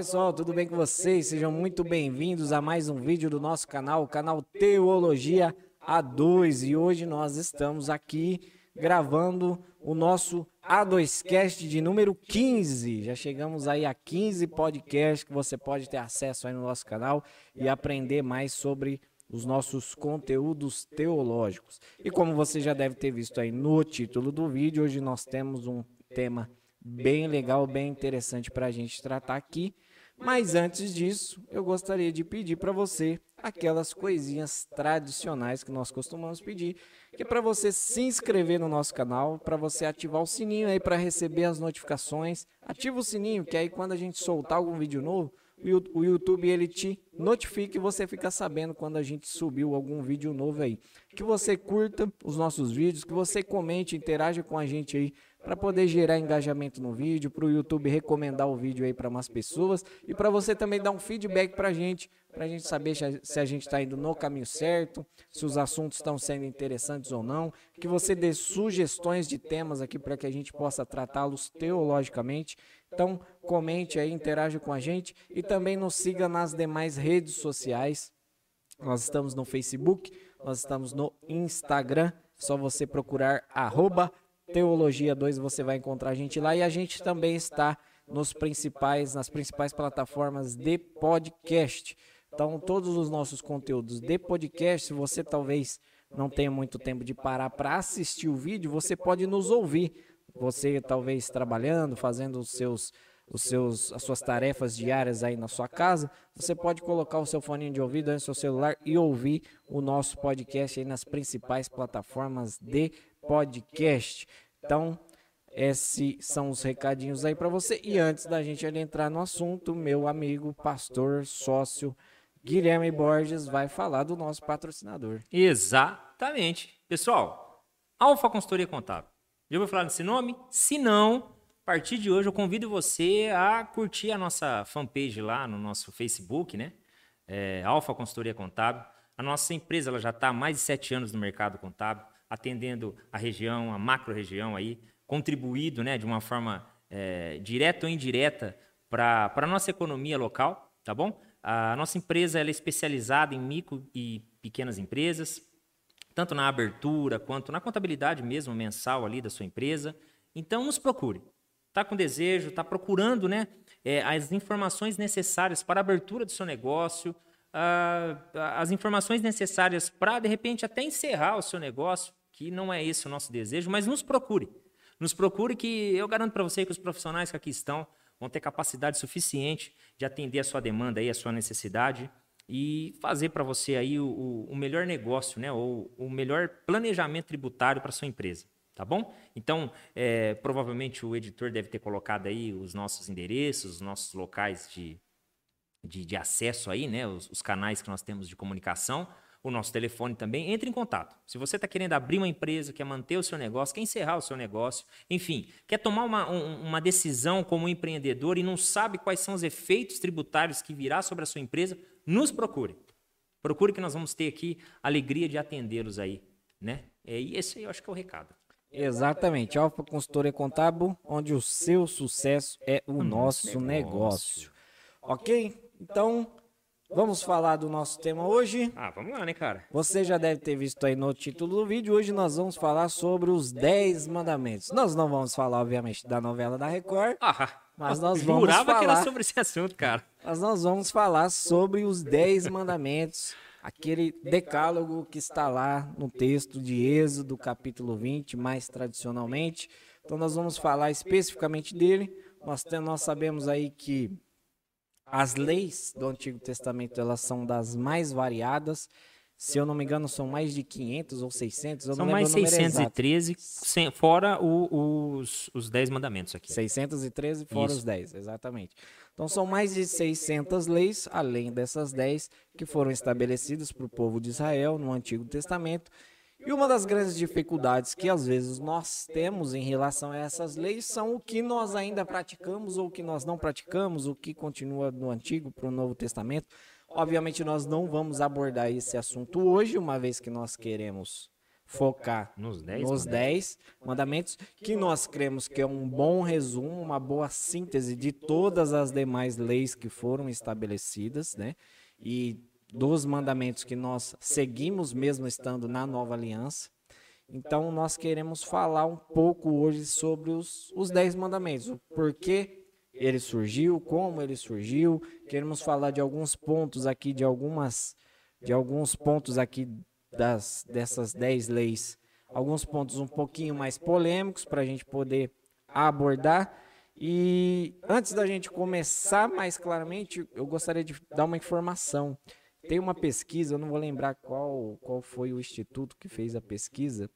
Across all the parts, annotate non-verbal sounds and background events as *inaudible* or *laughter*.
Pessoal, tudo bem com vocês? Sejam muito bem-vindos a mais um vídeo do nosso canal, o canal Teologia A2. E hoje nós estamos aqui gravando o nosso A2Cast de número 15. Já chegamos aí a 15 podcasts que você pode ter acesso aí no nosso canal e aprender mais sobre os nossos conteúdos teológicos. E como você já deve ter visto aí no título do vídeo, hoje nós temos um tema bem legal, bem interessante para a gente tratar aqui. Mas antes disso, eu gostaria de pedir para você aquelas coisinhas tradicionais que nós costumamos pedir, que é para você se inscrever no nosso canal, para você ativar o sininho aí para receber as notificações. Ativa o sininho, que aí quando a gente soltar algum vídeo novo, o YouTube ele te notifica e você fica sabendo quando a gente subiu algum vídeo novo aí. Que você curta os nossos vídeos, que você comente, interaja com a gente aí para poder gerar engajamento no vídeo, para o YouTube recomendar o vídeo aí para mais pessoas e para você também dar um feedback para a gente, para a gente saber se a gente está indo no caminho certo, se os assuntos estão sendo interessantes ou não, que você dê sugestões de temas aqui para que a gente possa tratá-los teologicamente. Então, comente aí, interaja com a gente e também nos siga nas demais redes sociais. Nós estamos no Facebook, nós estamos no Instagram, só você procurar arroba Teologia 2, você vai encontrar a gente lá e a gente também está nos principais, nas principais plataformas de podcast. Então, todos os nossos conteúdos de podcast, se você talvez não tenha muito tempo de parar para assistir o vídeo, você pode nos ouvir. Você talvez trabalhando, fazendo os seus os seus, as suas tarefas diárias aí na sua casa, você pode colocar o seu fone de ouvido aí no seu celular e ouvir o nosso podcast aí nas principais plataformas de podcast. Então, esses são os recadinhos aí para você. E antes da gente entrar no assunto, meu amigo, pastor, sócio Guilherme Borges vai falar do nosso patrocinador. Exatamente. Pessoal, Alfa Consultoria Contábil. Já ouviu falar desse nome? Se não, a partir de hoje eu convido você a curtir a nossa fanpage lá no nosso Facebook, né? É, Alfa Consultoria Contábil. A nossa empresa ela já está há mais de sete anos no mercado contábil atendendo a região, a macro-região aí, contribuído né, de uma forma é, direta ou indireta para a nossa economia local, tá bom? A nossa empresa é especializada em micro e pequenas empresas, tanto na abertura quanto na contabilidade mesmo mensal ali da sua empresa. Então, nos procure. Está com desejo, está procurando né, é, as informações necessárias para a abertura do seu negócio, as informações necessárias para, de repente, até encerrar o seu negócio, que não é esse o nosso desejo, mas nos procure. Nos procure que eu garanto para você que os profissionais que aqui estão vão ter capacidade suficiente de atender a sua demanda aí, a sua necessidade e fazer para você aí o, o, melhor negócio, né, ou o melhor planejamento tributário para sua empresa, tá bom? Então, é, provavelmente o editor deve ter colocado aí os nossos endereços, os nossos locais de, de, de acesso aí, né, os, os canais que nós temos de comunicação o nosso telefone também. Entre em contato. Se você está querendo abrir uma empresa, quer manter o seu negócio, quer encerrar o seu negócio, enfim, quer tomar uma, um, uma decisão como empreendedor e não sabe quais são os efeitos tributários que virá sobre a sua empresa, nos procure. Procure que nós vamos ter aqui a alegria de atendê-los aí, né? É, e esse aí eu acho que é o recado. Exatamente, Alfa Consultoria Contábil, onde o seu sucesso é o, o nosso, nosso negócio. negócio. Ok? Então, Vamos falar do nosso tema hoje. Ah, vamos lá, né, cara? Você já deve ter visto aí no título do vídeo. Hoje nós vamos falar sobre os 10 mandamentos. Nós não vamos falar, obviamente, da novela da Record. Ah, mas nós vamos jurava falar... que era sobre esse assunto, cara. Mas nós vamos falar sobre os 10 mandamentos. Aquele decálogo que está lá no texto de Êxodo, capítulo 20, mais tradicionalmente. Então nós vamos falar especificamente dele. Nós, nós sabemos aí que as leis do Antigo Testamento, elas são das mais variadas. Se eu não me engano, são mais de 500 ou 600. Eu são mais 613, sem, fora o, os, os 10 mandamentos aqui. 613 fora Isso. os 10, exatamente. Então são mais de 600 leis, além dessas 10, que foram estabelecidas para o povo de Israel no Antigo Testamento e uma das grandes dificuldades que às vezes nós temos em relação a essas leis são o que nós ainda praticamos ou o que nós não praticamos, o que continua do Antigo para o Novo Testamento. Obviamente nós não vamos abordar esse assunto hoje, uma vez que nós queremos focar Nos 10 nos dez mandamentos, que nós cremos que é um bom resumo, uma boa síntese de todas as demais leis que foram estabelecidas, né? E dos mandamentos que nós seguimos mesmo estando na nova aliança. Então, nós queremos falar um pouco hoje sobre os, os dez mandamentos, o porquê ele surgiu, como ele surgiu. Queremos falar de alguns pontos aqui, de algumas, de alguns pontos aqui das, dessas dez leis, alguns pontos um pouquinho mais polêmicos para a gente poder abordar. E antes da gente começar mais claramente, eu gostaria de dar uma informação. Tem uma pesquisa, eu não vou lembrar qual, qual foi o instituto que fez a pesquisa,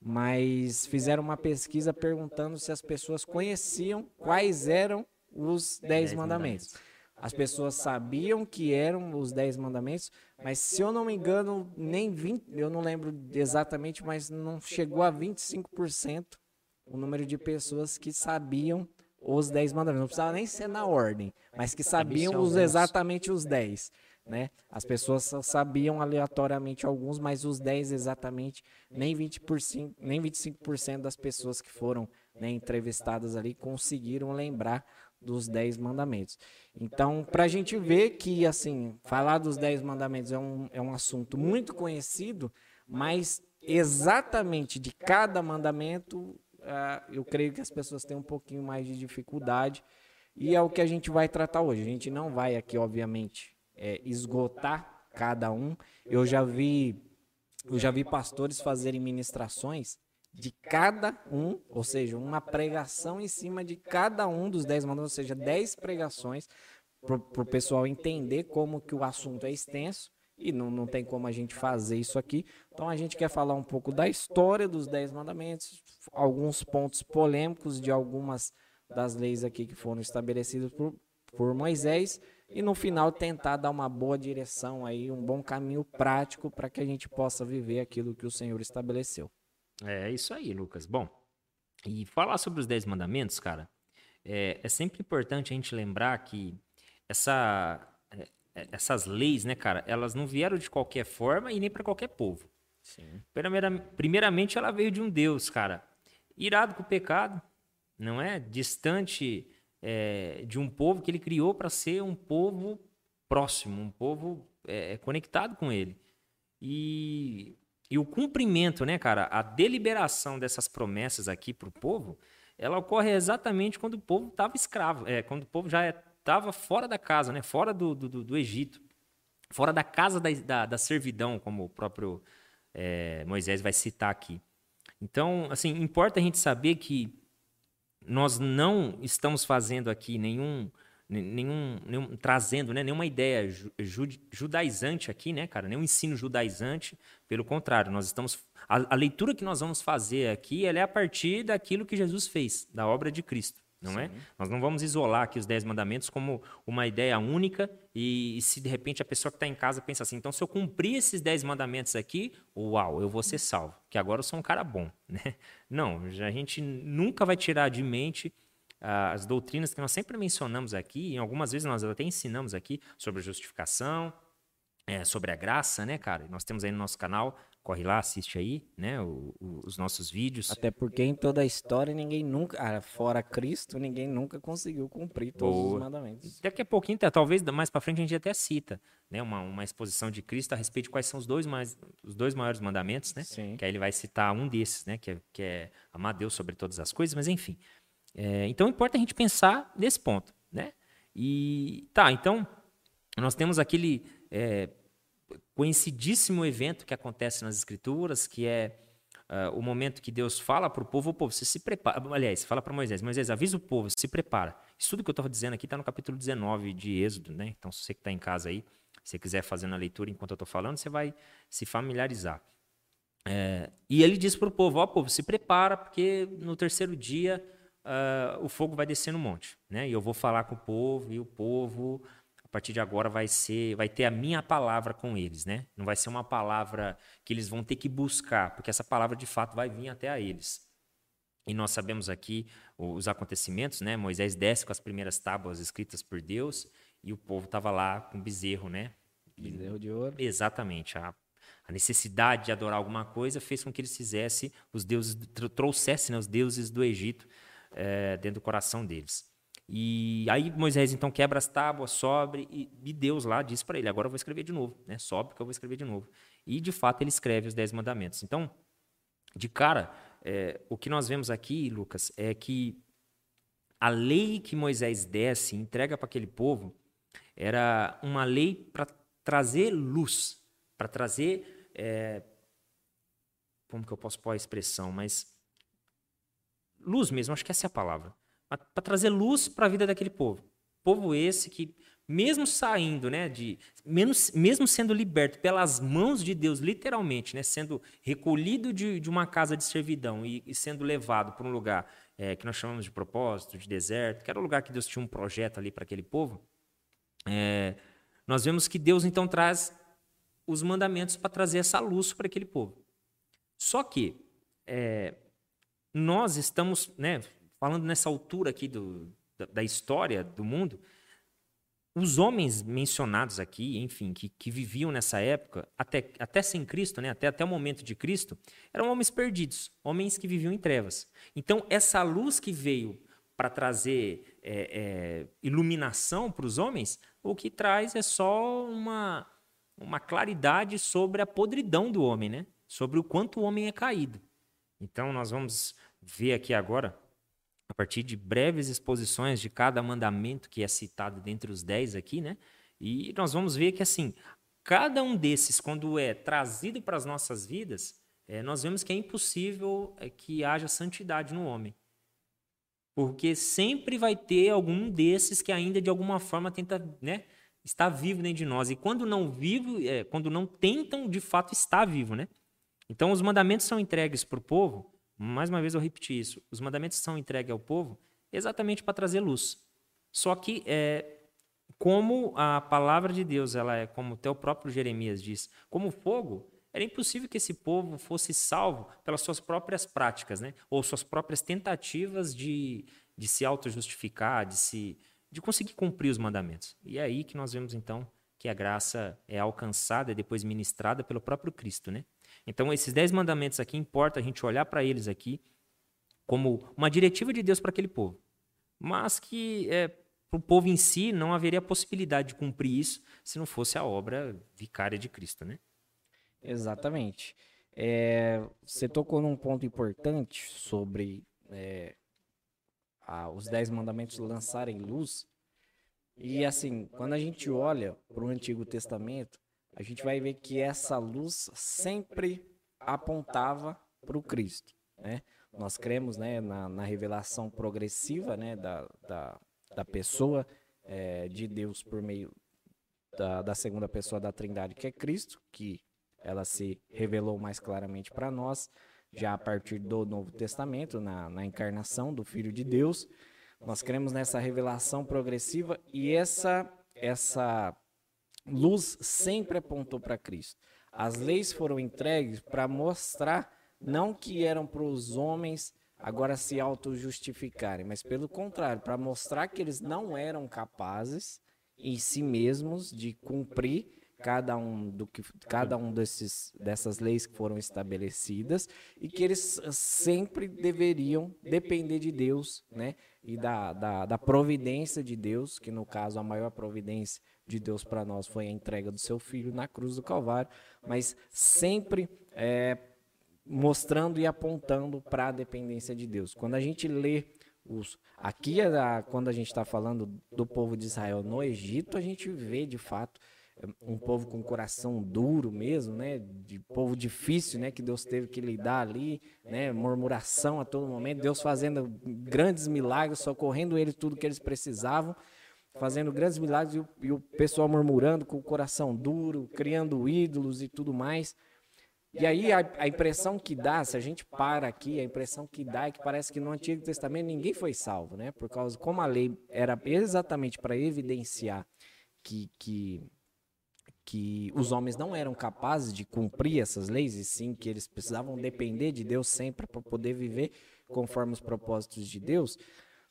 mas fizeram uma pesquisa perguntando se as pessoas conheciam quais eram os dez mandamentos. As pessoas sabiam que eram os dez mandamentos, mas se eu não me engano, nem 20, eu não lembro exatamente, mas não chegou a 25% o número de pessoas que sabiam os dez mandamentos. Não precisava nem ser na ordem, mas que sabiam os, exatamente os dez. Né? As pessoas sabiam aleatoriamente alguns, mas os 10 exatamente, nem 20%, nem 25% das pessoas que foram né, entrevistadas ali conseguiram lembrar dos 10 mandamentos. Então, para a gente ver que, assim, falar dos 10 mandamentos é um, é um assunto muito conhecido, mas exatamente de cada mandamento, uh, eu creio que as pessoas têm um pouquinho mais de dificuldade, e é o que a gente vai tratar hoje. A gente não vai aqui, obviamente, é, esgotar cada um. Eu já vi, eu já vi pastores fazerem ministrações de cada um, ou seja, uma pregação em cima de cada um dos dez mandamentos, ou seja, dez pregações para o pessoal entender como que o assunto é extenso e não, não tem como a gente fazer isso aqui. Então a gente quer falar um pouco da história dos dez mandamentos, alguns pontos polêmicos de algumas das leis aqui que foram estabelecidas por, por Moisés e no final tentar dar uma boa direção aí, um bom caminho prático para que a gente possa viver aquilo que o Senhor estabeleceu. É isso aí, Lucas. Bom, e falar sobre os Dez Mandamentos, cara, é, é sempre importante a gente lembrar que essa, é, é, essas leis, né, cara, elas não vieram de qualquer forma e nem para qualquer povo. Sim. primeiramente, ela veio de um Deus, cara, irado com o pecado, não é? Distante é, de um povo que ele criou para ser um povo próximo, um povo é, conectado com ele. E, e o cumprimento, né, cara, a deliberação dessas promessas aqui para o povo, ela ocorre exatamente quando o povo estava escravo, é, quando o povo já estava fora da casa, né, fora do, do, do Egito, fora da casa da, da, da servidão, como o próprio é, Moisés vai citar aqui. Então, assim, importa a gente saber que nós não estamos fazendo aqui nenhum, nenhum, nenhum trazendo né, nenhuma ideia ju, judaizante aqui, né, cara? Nenhum ensino judaizante. Pelo contrário, nós estamos. A, a, leitura que nós vamos fazer aqui é a partir daquilo que Jesus fez, da obra de Cristo não é? Sim. é? Nós não vamos isolar aqui os dez mandamentos como uma ideia única e, e se de repente a pessoa que está em casa pensa assim, então se eu cumprir esses dez mandamentos aqui, uau, eu vou ser salvo, que agora eu sou um cara bom, *laughs* né? Não, a gente nunca vai tirar de mente uh, as doutrinas que nós sempre mencionamos aqui, e algumas vezes nós até ensinamos aqui sobre justificação, é, sobre a graça, né, cara? Nós temos aí no nosso canal corre lá, assiste aí, né, o, o, os nossos vídeos. Até porque em toda a história ninguém nunca, ah, fora Cristo, ninguém nunca conseguiu cumprir todos Boa. os mandamentos. Daqui a pouquinho, talvez mais para frente a gente até cita, né, uma, uma exposição de Cristo a respeito de quais são os dois mais, os dois maiores mandamentos, né? Sim. Que aí ele vai citar um desses, né, que é, que é amar Deus sobre todas as coisas, mas enfim. É, então importa a gente pensar nesse ponto, né? E tá, então nós temos aquele é, conhecidíssimo evento que acontece nas Escrituras, que é uh, o momento que Deus fala para o povo, o povo, você se prepara. Aliás, fala para Moisés, Moisés, avisa o povo, se prepara. Isso tudo que eu estou dizendo aqui está no capítulo 19 de Êxodo, né? Então, se você que está em casa aí, se quiser fazer a leitura enquanto eu estou falando, você vai se familiarizar. É, e ele diz para o povo: Ó, povo, se prepara, porque no terceiro dia uh, o fogo vai descer no monte. Né? E eu vou falar com o povo, e o povo partir de agora vai ser, vai ter a minha palavra com eles, né? Não vai ser uma palavra que eles vão ter que buscar, porque essa palavra de fato vai vir até a eles. E nós sabemos aqui os acontecimentos, né? Moisés desce com as primeiras tábuas escritas por Deus e o povo estava lá com bezerro, né? Bezerro de ouro. Exatamente. A, a necessidade de adorar alguma coisa fez com que eles fizessem os deuses, trouxessem né, os deuses do Egito é, dentro do coração deles. E aí Moisés então quebra as tábuas, sobe e, e Deus lá diz para ele: agora eu vou escrever de novo, né? Sobe que eu vou escrever de novo. E de fato ele escreve os dez mandamentos. Então, de cara, é, o que nós vemos aqui, Lucas, é que a lei que Moisés desce, entrega para aquele povo, era uma lei para trazer luz, para trazer. É, como que eu posso pôr a expressão? Mas. Luz mesmo, acho que essa é a palavra. Para trazer luz para a vida daquele povo. Povo esse que, mesmo saindo, né, de, menos, mesmo sendo liberto pelas mãos de Deus, literalmente, né, sendo recolhido de, de uma casa de servidão e, e sendo levado para um lugar é, que nós chamamos de propósito, de deserto, que era o lugar que Deus tinha um projeto ali para aquele povo, é, nós vemos que Deus então traz os mandamentos para trazer essa luz para aquele povo. Só que é, nós estamos, né, falando nessa altura aqui do, da, da, história do mundo, os homens mencionados aqui, enfim, que, que viviam nessa época, até, até sem Cristo, né, até, até o momento de Cristo, eram homens perdidos, homens que viviam em trevas. Então, essa luz que veio para trazer é, é, iluminação para os homens, o que traz é só uma, uma claridade sobre a podridão do homem, né? sobre o quanto o homem é caído. Então, nós vamos ver aqui agora, a partir de breves exposições de cada mandamento que é citado dentre os dez aqui, né? e nós vamos ver que, assim, cada um desses, quando é trazido para as nossas vidas, é, nós vemos que é impossível é, que haja santidade no homem. Porque sempre vai ter algum desses que ainda de alguma forma tenta, né, estar vivo dentro de nós. E quando não vivo, é, quando não tentam, de fato estar vivo, né? Então os mandamentos são entregues para o povo. Mais uma vez eu repeti isso. Os mandamentos são entregues ao povo exatamente para trazer luz. Só que é, como a palavra de Deus, ela é como o próprio Jeremias diz, como fogo, era impossível que esse povo fosse salvo pelas suas próprias práticas, né? ou suas próprias tentativas de, de se auto-justificar, de, se, de conseguir cumprir os mandamentos. E é aí que nós vemos, então, que a graça é alcançada e depois ministrada pelo próprio Cristo. Né? Então, esses dez mandamentos aqui, importa a gente olhar para eles aqui como uma diretiva de Deus para aquele povo. Mas que é, para o povo em si não haveria possibilidade de cumprir isso se não fosse a obra vicária de Cristo. Né? Exatamente. É, você tocou num ponto importante sobre é, a, os Dez Mandamentos lançarem luz. E assim, quando a gente olha para o Antigo Testamento, a gente vai ver que essa luz sempre apontava para o Cristo. Né? Nós cremos né, na, na revelação progressiva né, da, da, da pessoa é, de Deus por meio da, da segunda pessoa da Trindade, que é Cristo, que ela se revelou mais claramente para nós já a partir do Novo Testamento, na, na encarnação do Filho de Deus. Nós cremos nessa revelação progressiva e essa, essa luz sempre apontou para Cristo. As leis foram entregues para mostrar não que eram para os homens agora se auto-justificarem, mas pelo contrário, para mostrar que eles não eram capazes em si mesmos de cumprir cada um do que cada um desses dessas leis que foram estabelecidas e que eles sempre deveriam depender de Deus, né? E da, da, da providência de Deus, que no caso a maior providência de Deus para nós foi a entrega do seu filho na cruz do Calvário, mas sempre é, mostrando e apontando para a dependência de Deus. Quando a gente lê os, aqui, quando a gente está falando do povo de Israel no Egito, a gente vê de fato um povo com coração duro mesmo, né? De povo difícil, né? Que Deus teve que lidar ali, né? Murmuração a todo momento, Deus fazendo grandes milagres, socorrendo eles tudo que eles precisavam, fazendo grandes milagres e o, e o pessoal murmurando com o coração duro, criando ídolos e tudo mais. E aí a, a, impressão que dá, se a gente para aqui, a impressão que dá é que parece que no Antigo Testamento ninguém foi salvo, né? Por causa como a lei era exatamente para evidenciar que, que que os homens não eram capazes de cumprir essas leis, e sim que eles precisavam depender de Deus sempre para poder viver conforme os propósitos de Deus.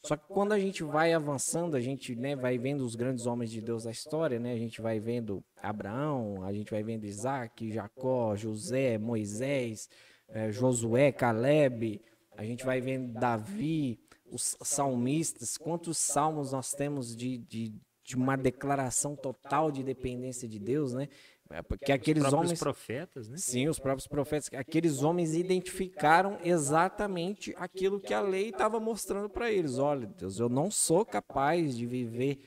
Só que quando a gente vai avançando, a gente né, vai vendo os grandes homens de Deus da história, né? A gente vai vendo Abraão, a gente vai vendo Isaac, Jacó, José, Moisés, eh, Josué, Caleb, a gente vai vendo Davi, os salmistas, quantos salmos nós temos de, de, de uma declaração total de dependência de Deus, né? É, porque aqueles os homens. profetas, né? Sim, os próprios profetas. Aqueles homens identificaram exatamente aquilo que a lei estava mostrando para eles. Olha, Deus, eu não sou capaz de viver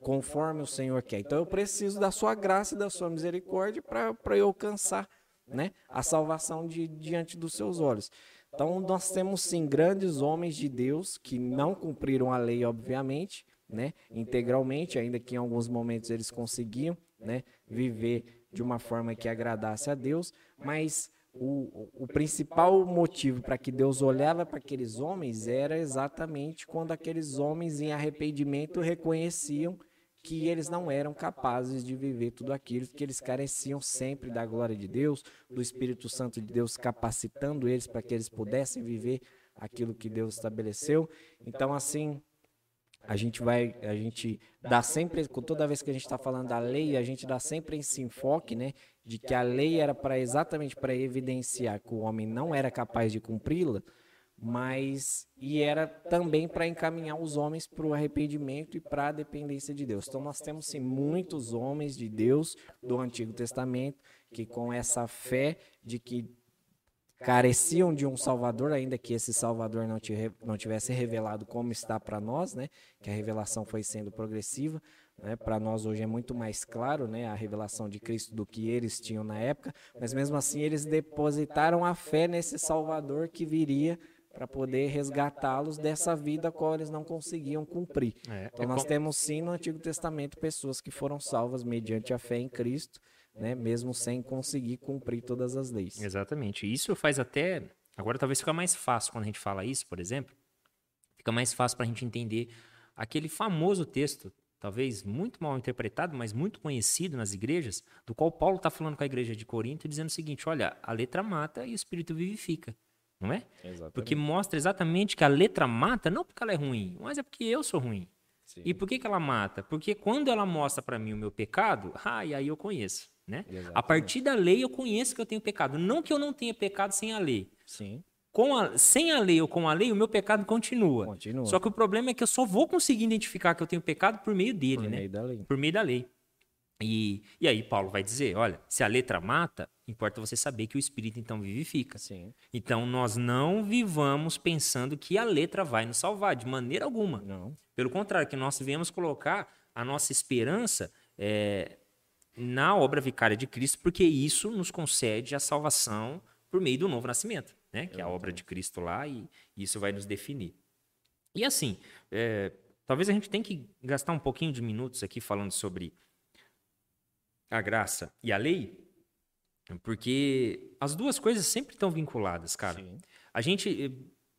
conforme o Senhor quer. Então eu preciso da sua graça e da sua misericórdia para eu alcançar né, a salvação de, diante dos seus olhos. Então nós temos sim grandes homens de Deus que não cumpriram a lei, obviamente, né, integralmente, ainda que em alguns momentos eles conseguiam, né, viver de uma forma que agradasse a Deus, mas o, o principal motivo para que Deus olhava para aqueles homens era exatamente quando aqueles homens em arrependimento reconheciam que eles não eram capazes de viver tudo aquilo, que eles careciam sempre da glória de Deus, do Espírito Santo de Deus capacitando eles para que eles pudessem viver aquilo que Deus estabeleceu. Então, assim, a gente vai, a gente dá sempre, toda vez que a gente está falando da lei, a gente dá sempre esse enfoque, né, de que a lei era para exatamente para evidenciar que o homem não era capaz de cumpri-la, mas e era também para encaminhar os homens para o arrependimento e para a dependência de Deus. Então nós temos sim muitos homens de Deus do Antigo Testamento que com essa fé de que careciam de um Salvador, ainda que esse Salvador não, não tivesse revelado como está para nós, né? Que a revelação foi sendo progressiva. Né? Para nós hoje é muito mais claro, né? A revelação de Cristo do que eles tinham na época. Mas mesmo assim eles depositaram a fé nesse Salvador que viria para poder resgatá-los dessa vida a qual eles não conseguiam cumprir. É, então é nós temos sim no Antigo Testamento pessoas que foram salvas mediante a fé em Cristo né, mesmo sem conseguir cumprir todas as leis. Exatamente. Isso faz até. Agora talvez fica mais fácil quando a gente fala isso, por exemplo. Fica mais fácil para a gente entender aquele famoso texto, talvez muito mal interpretado, mas muito conhecido nas igrejas, do qual Paulo está falando com a igreja de Corinto, dizendo o seguinte: olha, a letra mata e o espírito vivifica. Não é? Exatamente. Porque mostra exatamente que a letra mata, não porque ela é ruim, mas é porque eu sou ruim. Sim. E por que, que ela mata? Porque quando ela mostra para mim o meu pecado, ah, e aí eu conheço. Né? A partir da lei eu conheço que eu tenho pecado. Não que eu não tenha pecado sem a lei. Sim. Com a, sem a lei ou com a lei, o meu pecado continua. continua. Só que o problema é que eu só vou conseguir identificar que eu tenho pecado por meio dele, por né? Meio da lei. Por meio da lei. E, e aí Paulo vai dizer, olha, se a letra mata, importa você saber que o Espírito então vivifica. Sim. Então nós não vivamos pensando que a letra vai nos salvar, de maneira alguma. Não. Pelo contrário, que nós viemos colocar a nossa esperança é, na obra vicária de Cristo, porque isso nos concede a salvação por meio do novo nascimento, né? Que é a obra de Cristo lá e isso vai nos definir. E assim, é, talvez a gente tenha que gastar um pouquinho de minutos aqui falando sobre a graça e a lei, porque as duas coisas sempre estão vinculadas, cara. Sim. A gente, eh,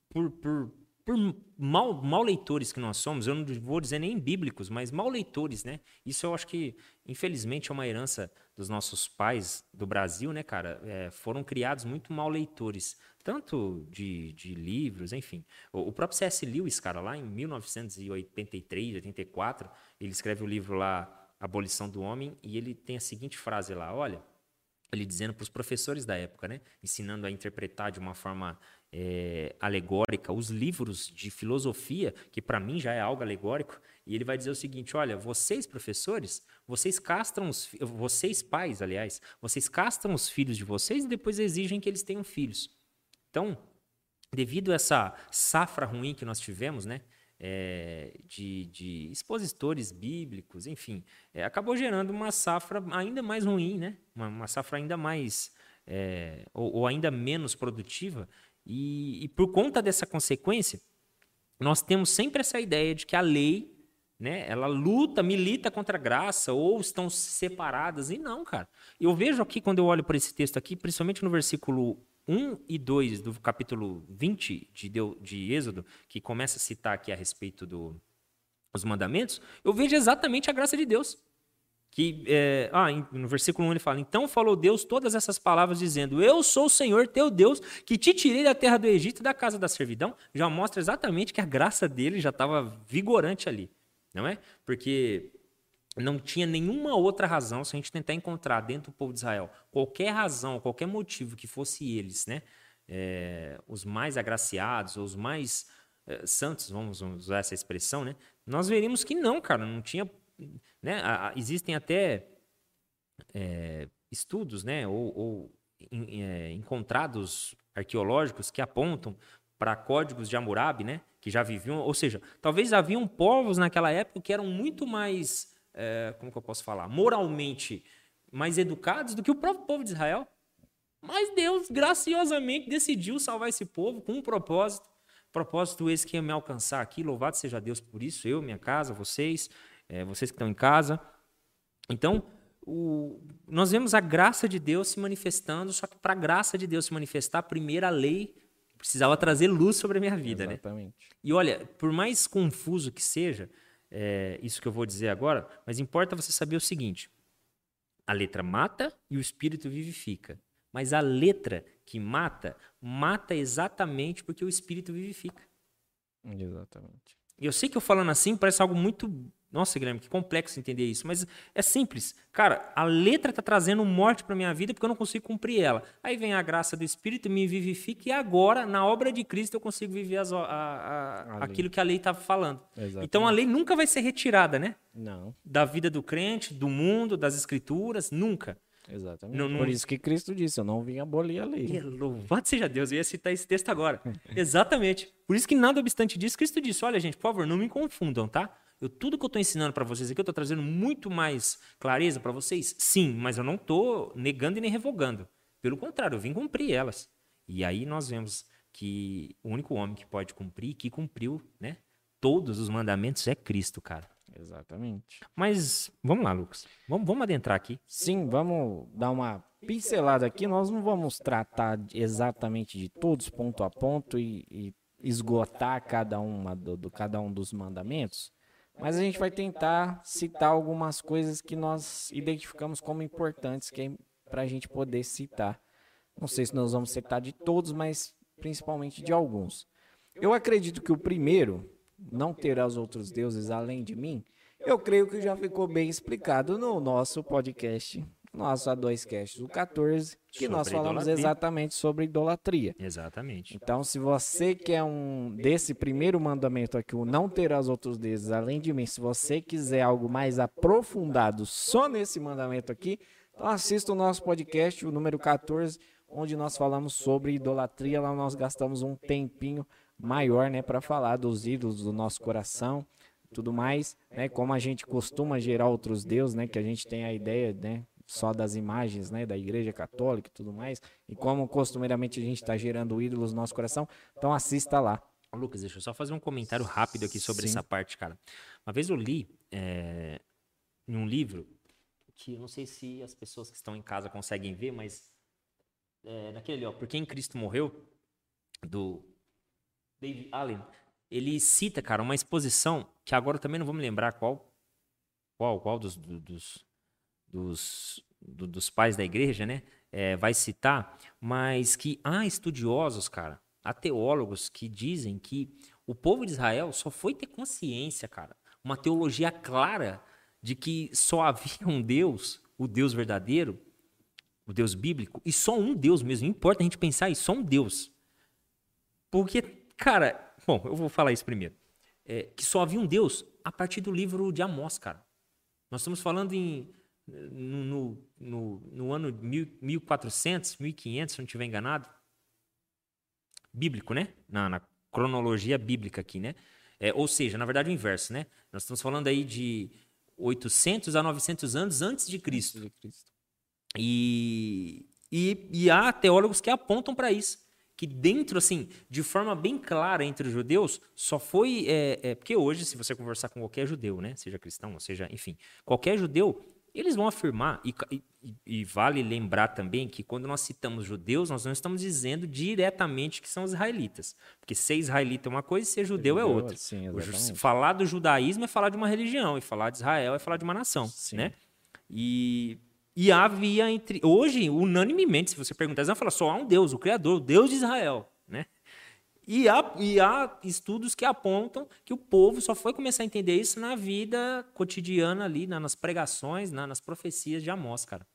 por, por por mal, mal leitores que nós somos, eu não vou dizer nem bíblicos, mas mal leitores, né? Isso eu acho que, infelizmente, é uma herança dos nossos pais do Brasil, né, cara? É, foram criados muito mal leitores, tanto de, de livros, enfim. O, o, próprio C.S. Lewis, cara, lá em 1983, 84, ele escreve o livro lá, Abolição do Homem, e ele tem a seguinte frase lá: olha. Ele dizendo para os professores da época, né? Ensinando a interpretar de uma forma é, alegórica, os livros de filosofia, que para mim já é algo alegórico, e ele vai dizer o seguinte: olha, vocês professores, vocês castram os vocês pais, aliás, vocês castram os filhos de vocês e depois exigem que eles tenham filhos. Então, devido a essa safra ruim que nós tivemos, né? É, de, de, expositores bíblicos, enfim, é, acabou gerando uma safra ainda mais ruim, né? Uma, uma safra ainda mais é, ou, ou, ainda menos produtiva e, e por conta dessa consequência, nós temos sempre essa ideia de que a lei, né, ela luta, milita contra a graça, ou estão separadas, e não, cara. Eu vejo aqui, quando eu olho para esse texto aqui, principalmente no versículo 1 e 2 do capítulo 20 de, de Êxodo, que começa a citar aqui a respeito dos do, mandamentos, eu vejo exatamente a graça de Deus. Que, é, ah, no versículo 1 ele fala: Então falou Deus todas essas palavras, dizendo: Eu sou o Senhor teu Deus, que te tirei da terra do Egito da casa da servidão. Já mostra exatamente que a graça dele já estava vigorante ali, não é? Porque não tinha nenhuma outra razão, se a gente tentar encontrar dentro do povo de Israel qualquer razão, qualquer motivo que fosse eles, né? É, os mais agraciados, os mais é, santos, vamos usar essa expressão, né? Nós veríamos que não, cara, não tinha né? Existem até é, estudos né? ou, ou é, encontrados arqueológicos que apontam para códigos de Hammurabi, né? que já viviam, ou seja, talvez haviam povos naquela época que eram muito mais, é, como que eu posso falar, moralmente mais educados do que o próprio povo de Israel. Mas Deus graciosamente decidiu salvar esse povo com um propósito. Propósito esse que ia me alcançar aqui. Louvado seja Deus por isso, eu, minha casa, vocês é, vocês que estão em casa. Então, o, nós vemos a graça de Deus se manifestando, só que para a graça de Deus se manifestar, a lei precisava trazer luz sobre a minha vida. Né? Exatamente. Né? E olha, por mais confuso que seja é, isso que eu vou dizer agora, mas importa você saber o seguinte: a letra mata e o espírito vivifica. Mas a letra que mata, mata exatamente porque o espírito vivifica. Exatamente. E eu sei que eu falando assim parece algo muito nossa, Guilherme, que complexo entender isso. Mas é simples. Cara, a letra está trazendo morte para minha vida porque eu não consigo cumprir ela. Aí vem a graça do Espírito, me vivifica e agora, na obra de Cristo, eu consigo viver as, a, a, a aquilo que a lei estava falando. Exatamente. Então a lei nunca vai ser retirada, né? Não. Da vida do crente, do mundo, das escrituras, nunca. Exatamente. Não, não... Por isso que Cristo disse: Eu não vim abolir a lei. Louvado seja Deus, eu ia citar esse texto agora. *laughs* Exatamente. Por isso que, nada obstante disso, Cristo disse: Olha, gente, por favor, não me confundam, tá? Eu, tudo que eu estou ensinando para vocês aqui, eu estou trazendo muito mais clareza para vocês? Sim, mas eu não estou negando e nem revogando. Pelo contrário, eu vim cumprir elas. E aí nós vemos que o único homem que pode cumprir, que cumpriu né, todos os mandamentos, é Cristo, cara. Exatamente. Mas vamos lá, Lucas. Vamos, vamos adentrar aqui. Sim, vamos dar uma pincelada aqui. Nós não vamos tratar exatamente de todos ponto a ponto e, e esgotar cada uma do, do, cada um dos mandamentos. Mas a gente vai tentar citar algumas coisas que nós identificamos como importantes é para a gente poder citar. Não sei se nós vamos citar de todos, mas principalmente de alguns. Eu acredito que o primeiro, não terás outros deuses além de mim, eu creio que já ficou bem explicado no nosso podcast nosso A2Cast, o 14, que sobre nós falamos idolatria. exatamente sobre idolatria. Exatamente. Então, se você quer um desse primeiro mandamento aqui, o não terás outros deuses além de mim, se você quiser algo mais aprofundado só nesse mandamento aqui, então assista o nosso podcast, o número 14, onde nós falamos sobre idolatria. Lá nós gastamos um tempinho maior, né, para falar dos ídolos do nosso coração, tudo mais, né, como a gente costuma gerar outros deuses, né, que a gente tem a ideia, né, só das imagens né, da Igreja Católica e tudo mais, e como costumeiramente a gente está gerando ídolos no nosso coração, então assista lá. Lucas, deixa eu só fazer um comentário rápido aqui sobre Sim. essa parte, cara. Uma vez eu li é, em um livro que eu não sei se as pessoas que estão em casa conseguem ver, mas é, naquele, ó, Por quem Cristo morreu, do David Allen, ele cita, cara, uma exposição que agora eu também não vou me lembrar qual, qual, qual dos, dos, dos, do, dos pais da igreja, né? É, vai citar, mas que há estudiosos, cara, há teólogos que dizem que o povo de Israel só foi ter consciência, cara, uma teologia clara de que só havia um Deus, o Deus verdadeiro, o Deus bíblico, e só um Deus mesmo. Não importa a gente pensar em só um Deus. Porque, cara, bom, eu vou falar isso primeiro. É, que só havia um Deus a partir do livro de Amós, cara. Nós estamos falando em no, no, no ano 1400, 1500, se não estiver enganado. Bíblico, né? Na, na cronologia bíblica aqui, né? É, ou seja, na verdade o inverso, né? Nós estamos falando aí de 800 a 900 anos antes de Cristo. Antes de Cristo. E, e, e há teólogos que apontam para isso. Que dentro, assim, de forma bem clara entre os judeus, só foi. É, é, porque hoje, se você conversar com qualquer judeu, né? Seja cristão, ou seja, enfim, qualquer judeu, eles vão afirmar, e, e, e, vale lembrar também que quando nós citamos judeus, nós não estamos dizendo diretamente que são israelitas. Porque ser israelita é uma coisa e ser judeu, é outra. Sim, falar do judaísmo é falar de uma religião, e falar de Israel é falar de uma nação. Sim. Né? E, e havia entre. Hoje, unanimemente, se você perguntar, eles vão falar só há um Deus, o Criador, o Deus de Israel. Né? E há, e há estudos que apontam que o povo só foi começar a entender isso na vida cotidiana ali, nas pregações, nas profecias de Amós, cara.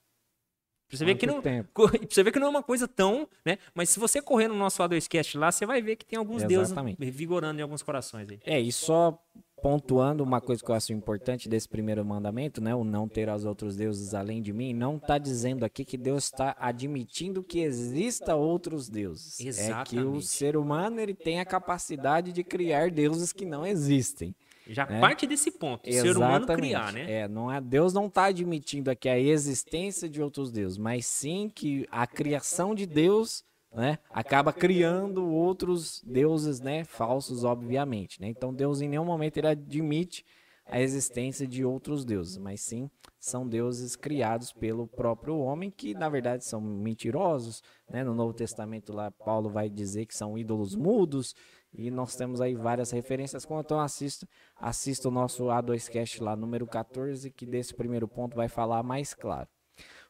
Pra você, ver que não, tempo? *laughs* pra você ver que não é uma coisa tão, né? Mas se você correr no nosso A2Cast lá, você vai ver que tem alguns Exatamente. deuses vigorando em alguns corações aí. É, e só pontuando uma coisa que eu acho importante desse primeiro mandamento, né? O não ter os outros deuses além de mim, não está dizendo aqui que Deus está admitindo que exista outros deuses. Exatamente. É que o ser humano ele tem a capacidade de criar deuses que não existem. Já né? parte desse ponto, o ser humano criar, né? É, não é, Deus não está admitindo aqui a existência de outros deuses, mas sim que a criação de Deus né, acaba criando outros deuses né, falsos, obviamente. Né? Então Deus em nenhum momento ele admite a existência de outros deuses, mas sim são deuses criados pelo próprio homem, que na verdade são mentirosos. Né? No Novo Testamento lá Paulo vai dizer que são ídolos mudos, e nós temos aí várias referências. Então assista, assista o nosso A2Cast lá, número 14, que desse primeiro ponto vai falar mais claro.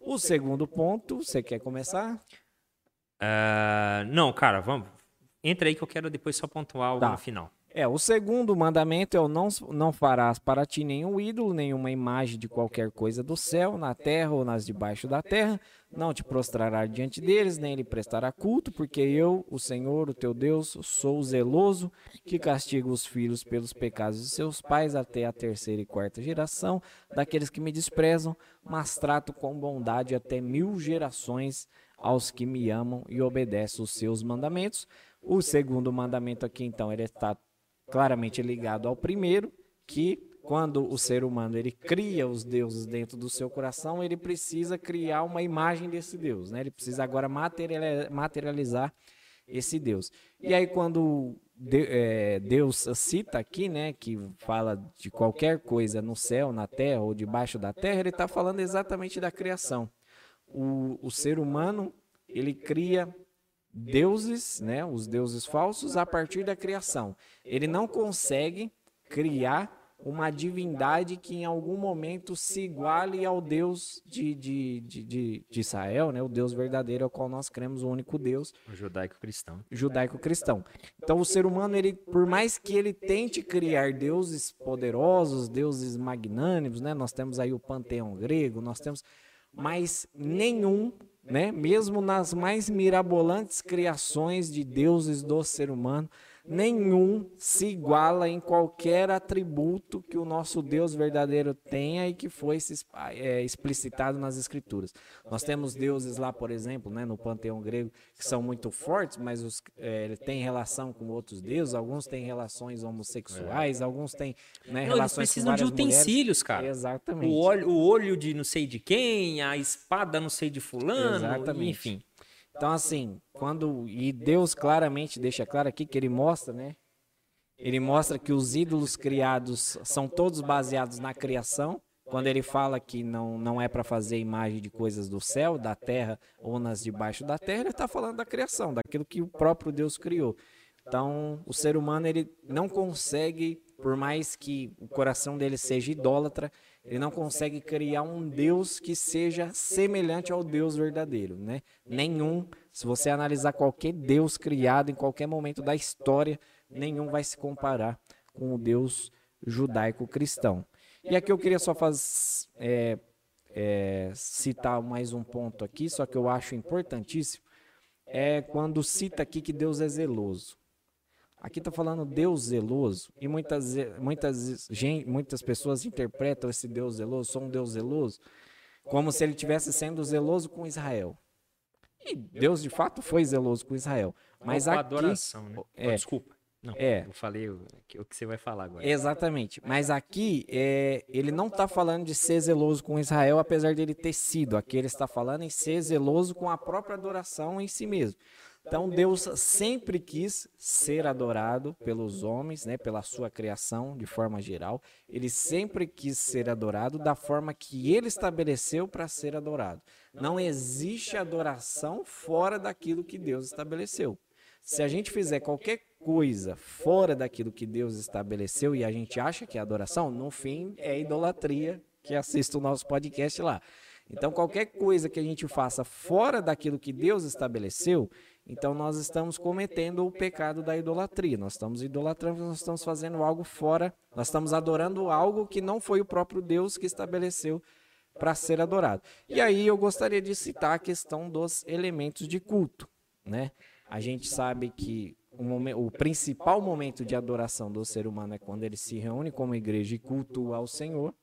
O segundo ponto, você quer começar? Uh, não, cara, vamos. Entra aí que eu quero depois só pontuar algo tá. no final. É, o segundo mandamento é o não, não farás para ti nenhum ídolo, nenhuma imagem de qualquer coisa do céu, na terra ou nas debaixo da terra. Não te prostrarás diante deles, nem lhe prestará culto, porque eu, o Senhor, o teu Deus, sou zeloso, que castigo os filhos pelos pecados de seus pais até a terceira e quarta geração daqueles que me desprezam, mas trato com bondade até mil gerações aos que me amam e obedecem os seus mandamentos. O segundo mandamento aqui, então, ele está claramente ligado ao primeiro, que quando o ser humano ele cria os deuses dentro do seu coração, ele precisa criar uma imagem desse Deus, né? Ele precisa agora materializar esse Deus. E aí quando Deus cita aqui, né, que fala de qualquer coisa no céu, na terra ou debaixo da terra, ele está falando exatamente da criação. O, o ser humano ele cria deuses, né, os deuses falsos, a partir da criação. Ele não consegue criar uma divindade que em algum momento se iguale ao Deus de, de, de, de, de Israel, né? o Deus verdadeiro ao qual nós cremos, o único Deus. O judaico-cristão. Judaico-cristão. Então o ser humano, ele, por mais que ele tente criar deuses poderosos, deuses magnânimos, né? nós temos aí o panteão grego, nós temos, mas nenhum né? Mesmo nas mais mirabolantes criações de deuses do ser humano, nenhum se iguala em qualquer atributo que o nosso Deus verdadeiro tenha e que foi é, explicitado nas Escrituras. Nós temos deuses lá, por exemplo, né, no panteão grego, que são muito fortes, mas os, é, têm relação com outros deuses, alguns têm relações homossexuais, é. alguns têm né, não, relações eles precisam de utensílios, mulheres. cara. Exatamente. O olho, o olho de não sei de quem, a espada não sei de fulano, Exatamente. enfim. Então, assim, quando. E Deus claramente deixa claro aqui que ele mostra, né? Ele mostra que os ídolos criados são todos baseados na criação. Quando ele fala que não, não é para fazer imagem de coisas do céu, da terra ou nas debaixo da terra, ele está falando da criação, daquilo que o próprio Deus criou. Então, o ser humano ele não consegue, por mais que o coração dele seja idólatra, ele não consegue criar um Deus que seja semelhante ao Deus verdadeiro, né? Nenhum, se você analisar qualquer Deus criado em qualquer momento da história, nenhum vai se comparar com o Deus judaico-cristão. E aqui eu queria só fazer, é, é, citar mais um ponto aqui, só que eu acho importantíssimo, é quando cita aqui que Deus é zeloso. Aqui está falando Deus zeloso e muitas, muitas, gente, muitas pessoas interpretam esse Deus zeloso, sou um Deus zeloso, como se ele tivesse sendo zeloso com Israel. E Deus de fato foi zeloso com Israel. Mas aqui, adoração, né? É, oh, desculpa. Não, é, eu falei o, o que você vai falar agora. Exatamente. Mas aqui é, ele não está falando de ser zeloso com Israel, apesar de ele ter sido. Aqui ele está falando em ser zeloso com a própria adoração em si mesmo. Então Deus sempre quis ser adorado pelos homens, né, pela sua criação de forma geral. Ele sempre quis ser adorado da forma que ele estabeleceu para ser adorado. Não existe adoração fora daquilo que Deus estabeleceu. Se a gente fizer qualquer coisa fora daquilo que Deus estabeleceu e a gente acha que é adoração, no fim é idolatria que assista o nosso podcast lá. Então, qualquer coisa que a gente faça fora daquilo que Deus estabeleceu, então nós estamos cometendo o pecado da idolatria. Nós estamos idolatrando, nós estamos fazendo algo fora, nós estamos adorando algo que não foi o próprio Deus que estabeleceu para ser adorado. E aí eu gostaria de citar a questão dos elementos de culto, né? A gente sabe que o, momento, o principal momento de adoração do ser humano é quando ele se reúne como igreja e cultua ao Senhor.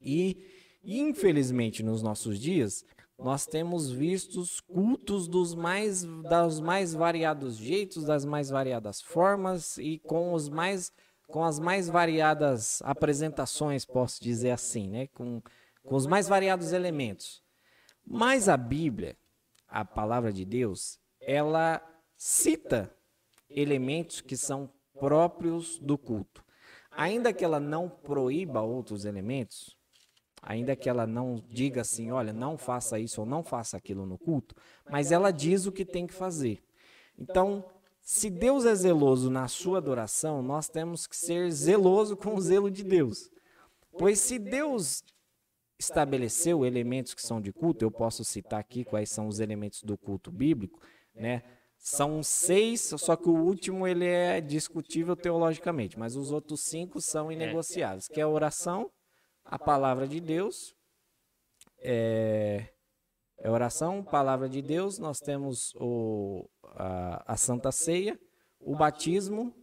E infelizmente nos nossos dias nós temos visto cultos dos mais, dos mais variados jeitos, das mais variadas formas e com os mais com as mais variadas apresentações, posso dizer assim, né? com, com os mais variados elementos. Mas a Bíblia, a palavra de Deus, ela cita elementos que são próprios do culto. Ainda que ela não proíba outros elementos, ainda que ela não diga assim, olha, não faça isso ou não faça aquilo no culto, mas ela diz o que tem que fazer. Então, se Deus é zeloso na sua adoração, nós temos que ser zeloso com o zelo de Deus. Pois se Deus estabeleceu elementos que são de culto, eu posso citar aqui quais são os elementos do culto bíblico, né? São seis, só que o último ele é discutível teologicamente, mas os outros cinco são inegociáveis, que é a oração, a palavra de Deus, é, é oração, palavra de Deus, nós temos o, a, a Santa Ceia, o batismo.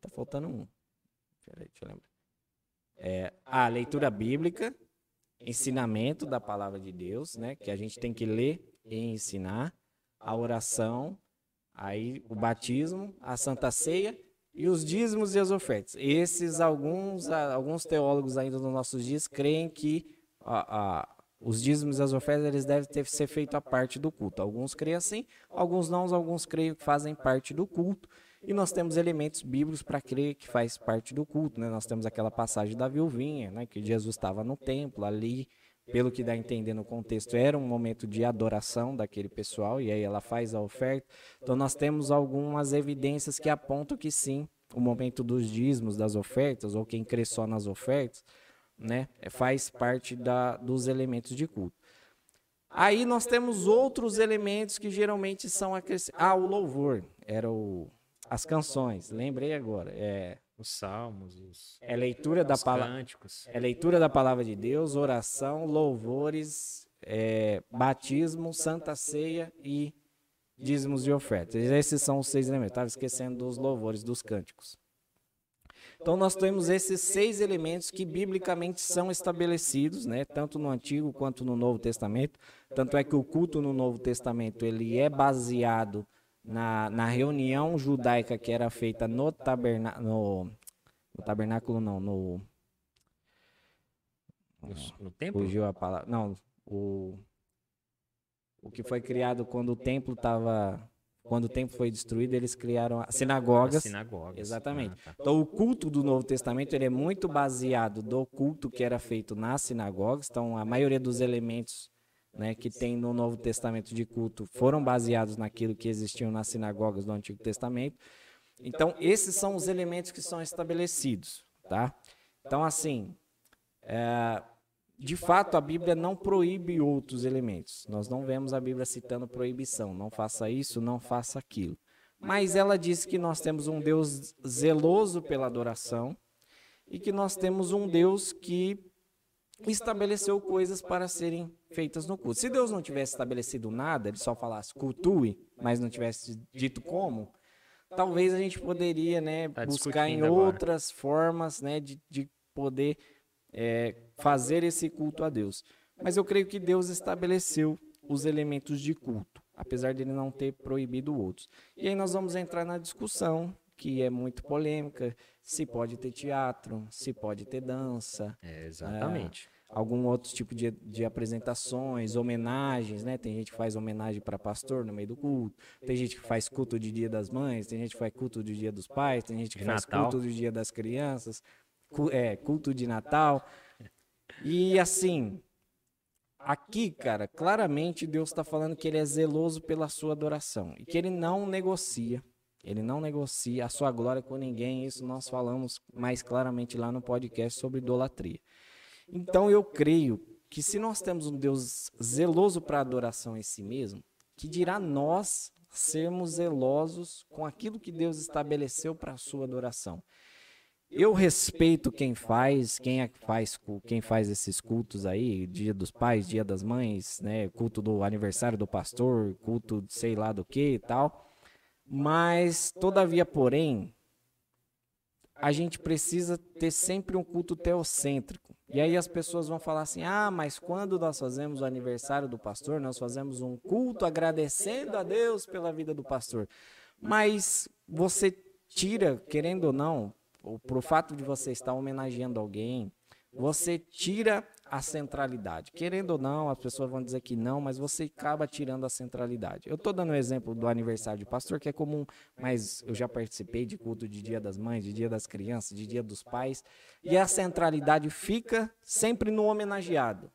Tá faltando um. Peraí, deixa eu lembrar. É, a leitura bíblica, ensinamento da palavra de Deus, né? Que a gente tem que ler e ensinar. A oração, aí o batismo, a Santa Ceia e os dízimos e as ofertas. Esses alguns alguns teólogos ainda nos nossos dias creem que a, a os dízimos e as ofertas eles devem ter, ser feitos a parte do culto. Alguns creem assim, alguns não, alguns creem que fazem parte do culto. E nós temos elementos bíblicos para crer que faz parte do culto. Né? Nós temos aquela passagem da viuvinha, né? que Jesus estava no templo ali, pelo que dá a entender no contexto, era um momento de adoração daquele pessoal, e aí ela faz a oferta. Então nós temos algumas evidências que apontam que sim, o momento dos dízimos, das ofertas, ou quem crê só nas ofertas, né? Faz parte da, dos elementos de culto. Aí nós temos outros elementos que geralmente são acrescentados. Ah, o louvor. Era o, as canções. Lembrei agora. É, os salmos, os, é leitura da palavra. É leitura da palavra de Deus, oração, louvores, é, batismo, santa ceia e dízimos e ofertas. Esses são os seis elementos. Estava esquecendo dos louvores, dos cânticos. Então nós temos esses seis elementos que biblicamente são estabelecidos, né, tanto no Antigo quanto no Novo Testamento. Tanto é que o culto no Novo Testamento ele é baseado na, na reunião judaica que era feita no, taberna, no, tabernáculo, não, no no, no templo? Fugiu a palavra. Não, o, o que foi criado quando o templo estava quando o templo foi destruído, eles criaram as sinagogas. sinagogas. Exatamente. Ah, tá. Então, o culto do Novo Testamento ele é muito baseado do culto que era feito nas sinagogas. Então, a maioria dos elementos né, que tem no Novo Testamento de culto foram baseados naquilo que existiam nas sinagogas do Antigo Testamento. Então, esses são os elementos que são estabelecidos, tá? Então, assim, é, de fato, a Bíblia não proíbe outros elementos. Nós não vemos a Bíblia citando proibição. Não faça isso, não faça aquilo. Mas ela diz que nós temos um Deus zeloso pela adoração e que nós temos um Deus que estabeleceu coisas para serem feitas no culto. Se Deus não tivesse estabelecido nada, ele só falasse cultue, mas não tivesse dito como, talvez a gente poderia né, tá buscar em outras agora. formas né, de, de poder é, fazer esse culto a Deus. Mas eu creio que Deus estabeleceu os elementos de culto, apesar de ele não ter proibido outros. E aí nós vamos entrar na discussão, que é muito polêmica, se pode ter teatro, se pode ter dança. É, exatamente. É, algum outro tipo de, de apresentações, homenagens, né? Tem gente que faz homenagem para pastor no meio do culto, tem gente que faz culto de Dia das Mães, tem gente que faz culto do Dia dos Pais, tem gente que faz Natal. culto do Dia das Crianças é, culto de Natal. E assim, aqui, cara, claramente Deus está falando que ele é zeloso pela sua adoração e que ele não negocia Ele não negocia a sua glória com ninguém. Isso nós falamos mais claramente lá no podcast sobre idolatria. Então eu creio que se nós temos um Deus zeloso para adoração em si mesmo, que dirá nós sermos zelosos com aquilo que Deus estabeleceu para a sua adoração. Eu respeito quem faz, quem é que faz, quem faz esses cultos aí, Dia dos Pais, Dia das Mães, né, culto do aniversário do pastor, culto sei lá do que e tal. Mas todavia, porém, a gente precisa ter sempre um culto teocêntrico. E aí as pessoas vão falar assim: "Ah, mas quando nós fazemos o aniversário do pastor, nós fazemos um culto agradecendo a Deus pela vida do pastor". Mas você tira, querendo ou não, pro fato de você estar homenageando alguém, você tira a centralidade. Querendo ou não, as pessoas vão dizer que não, mas você acaba tirando a centralidade. Eu estou dando o um exemplo do aniversário de pastor, que é comum, mas eu já participei de culto de Dia das Mães, de Dia das Crianças, de Dia dos Pais, e a centralidade fica sempre no homenageado